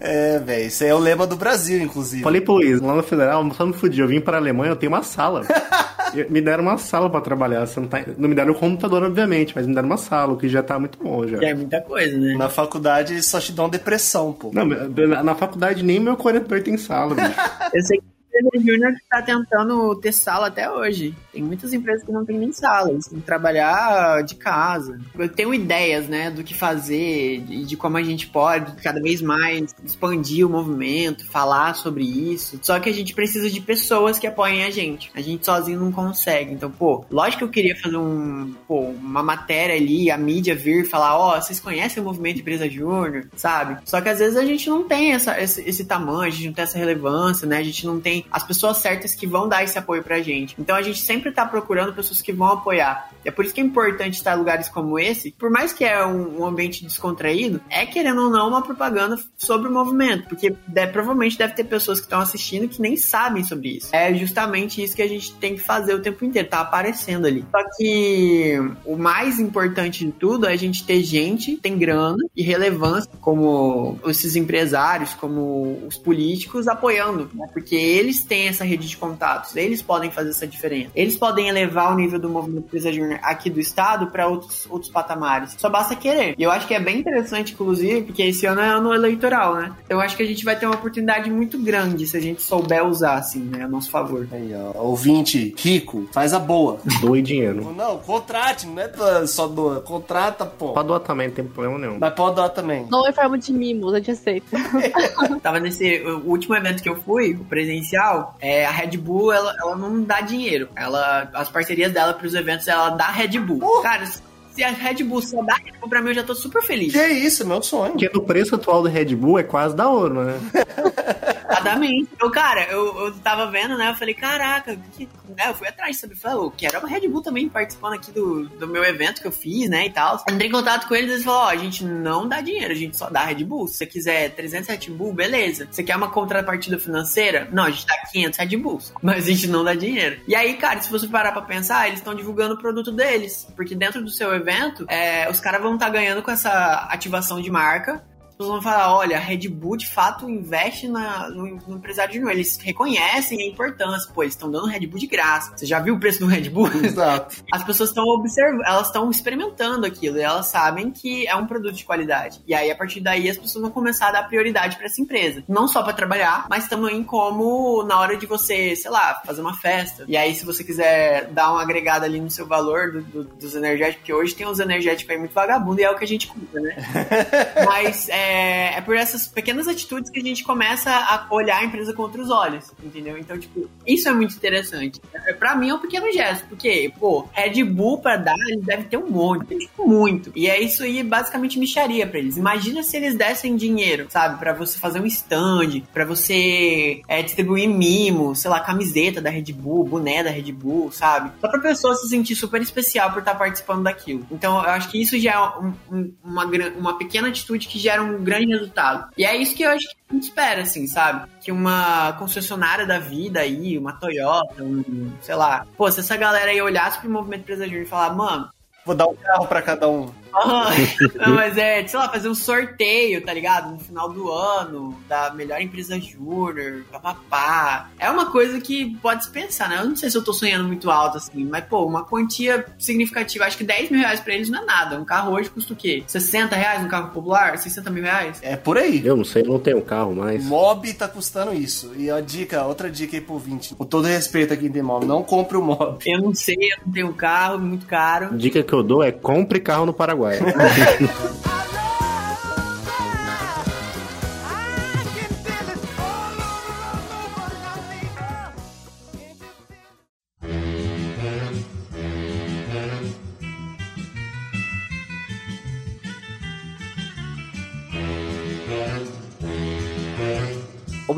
É, velho, isso aí é o lema do Brasil, inclusive. Falei pro Luiz, lá no federal, só me fudi, eu vim pra Alemanha, eu tenho uma sala. E me deram uma sala pra trabalhar, você não, tá... não me deram o computador, obviamente, mas me deram uma sala, o que já tá muito bom já. Que é muita coisa, né? Na faculdade só te dão depressão, pô. Não, na na faculdade nem meu corretor tem sala, bicho. Eu sei que empresa Júnior tá tentando ter sala até hoje. Tem muitas empresas que não tem nem sala, eles têm que trabalhar de casa. Eu tenho ideias, né, do que fazer e de como a gente pode cada vez mais expandir o movimento, falar sobre isso. Só que a gente precisa de pessoas que apoiem a gente. A gente sozinho não consegue. Então, pô, lógico que eu queria fazer um, pô, uma matéria ali, a mídia vir falar, ó, vocês conhecem o movimento Empresa Júnior, sabe? Só que às vezes a gente não tem essa, esse, esse tamanho, a gente não tem essa relevância, né? A gente não tem as pessoas certas que vão dar esse apoio pra gente. Então a gente sempre tá procurando pessoas que vão apoiar. É por isso que é importante estar em lugares como esse, por mais que é um, um ambiente descontraído, é querendo ou não uma propaganda sobre o movimento, porque provavelmente deve ter pessoas que estão assistindo que nem sabem sobre isso. É justamente isso que a gente tem que fazer o tempo inteiro, tá aparecendo ali. Só que o mais importante de tudo é a gente ter gente, tem grana e relevância, como esses empresários, como os políticos apoiando, né? porque eles têm essa rede de contatos, eles podem fazer essa diferença. Eles podem elevar o nível do movimento Empresa Júnior aqui do estado para outros, outros patamares. Só basta querer. E eu acho que é bem interessante, inclusive, porque esse ano é ano eleitoral, né? Então eu acho que a gente vai ter uma oportunidade muito grande se a gente souber usar, assim, né, a nosso favor. Aí, ó, ouvinte rico, faz a boa. Doe dinheiro. Não, contrate, não é só doa. Contrata, pô. Pode doar também, não tem problema nenhum. Mas pode doar também. Não em forma de mimos, a gente aceita. Tava nesse o último evento que eu fui, o presencial, é, a Red Bull, ela, ela não dá dinheiro. Ela, as parcerias dela pros eventos, ela dá Red Bull. Cara, se a Red Bull só dá Red Bull pra mim, eu já tô super feliz. Que é isso, meu sonho. Porque no preço atual do Red Bull é quase da ouro, né? Exatamente. Eu, cara, eu, eu tava vendo, né? Eu falei, caraca, que, né, eu fui atrás, sabe? Eu falei, eu quero a Red Bull também participando aqui do, do meu evento que eu fiz, né? E tal. Entrei em contato com eles e eles falaram: ó, a gente não dá dinheiro, a gente só dá Red Bull. Se você quiser 300 Red Bull, beleza. Você quer uma contrapartida financeira? Não, a gente dá 500 Red Bulls, mas a gente não dá dinheiro. E aí, cara, se você parar pra pensar, eles estão divulgando o produto deles, porque dentro do seu evento, é, os caras vão estar ganhando com essa ativação de marca pessoas vão falar, olha, a Red Bull de fato investe na, no, no empresário júnior. Eles reconhecem a importância, pô, eles estão dando Red Bull de graça. Você já viu o preço do Red Bull? Exato. As pessoas estão observando, elas estão experimentando aquilo e elas sabem que é um produto de qualidade. E aí, a partir daí, as pessoas vão começar a dar prioridade para essa empresa. Não só para trabalhar, mas também como na hora de você, sei lá, fazer uma festa. E aí, se você quiser dar uma agregada ali no seu valor do, do, dos energéticos, porque hoje tem uns energéticos aí muito vagabundo e é o que a gente compra, né? mas é, é por essas pequenas atitudes que a gente começa a olhar a empresa com outros olhos, entendeu? Então, tipo, isso é muito interessante. É, pra mim é um pequeno gesto, porque, pô, Red Bull pra dar, eles devem ter um monte, tem, tipo, muito. E é isso aí, basicamente, micharia pra eles. Imagina se eles dessem dinheiro, sabe, pra você fazer um stand, pra você é, distribuir mimo, sei lá, camiseta da Red Bull, boné da Red Bull, sabe? Só pra pessoa se sentir super especial por estar participando daquilo. Então, eu acho que isso já é um, um, uma, uma pequena atitude que gera um grande resultado. E é isso que eu acho que a gente espera, assim, sabe? Que uma concessionária da vida aí, uma Toyota, um, sei lá. Pô, se essa galera aí olhasse pro movimento empresarial e falar, mano, Vou dar um carro pra cada um. Não, mas é, sei lá, fazer um sorteio, tá ligado? No final do ano, da melhor empresa júnior, papapá. É uma coisa que pode se pensar, né? Eu não sei se eu tô sonhando muito alto, assim, mas, pô, uma quantia significativa, acho que 10 mil reais pra eles não é nada. Um carro hoje custa o quê? 60 reais um carro popular? 60 mil reais? É por aí. Eu não sei, não tenho carro mais. Mob tá custando isso. E a dica, outra dica aí pro 20. Com todo respeito a quem tem mob, não compre o mob. Eu não sei, eu não tenho carro, muito caro. Dica que eu dou é compre carro no Paraguai. way.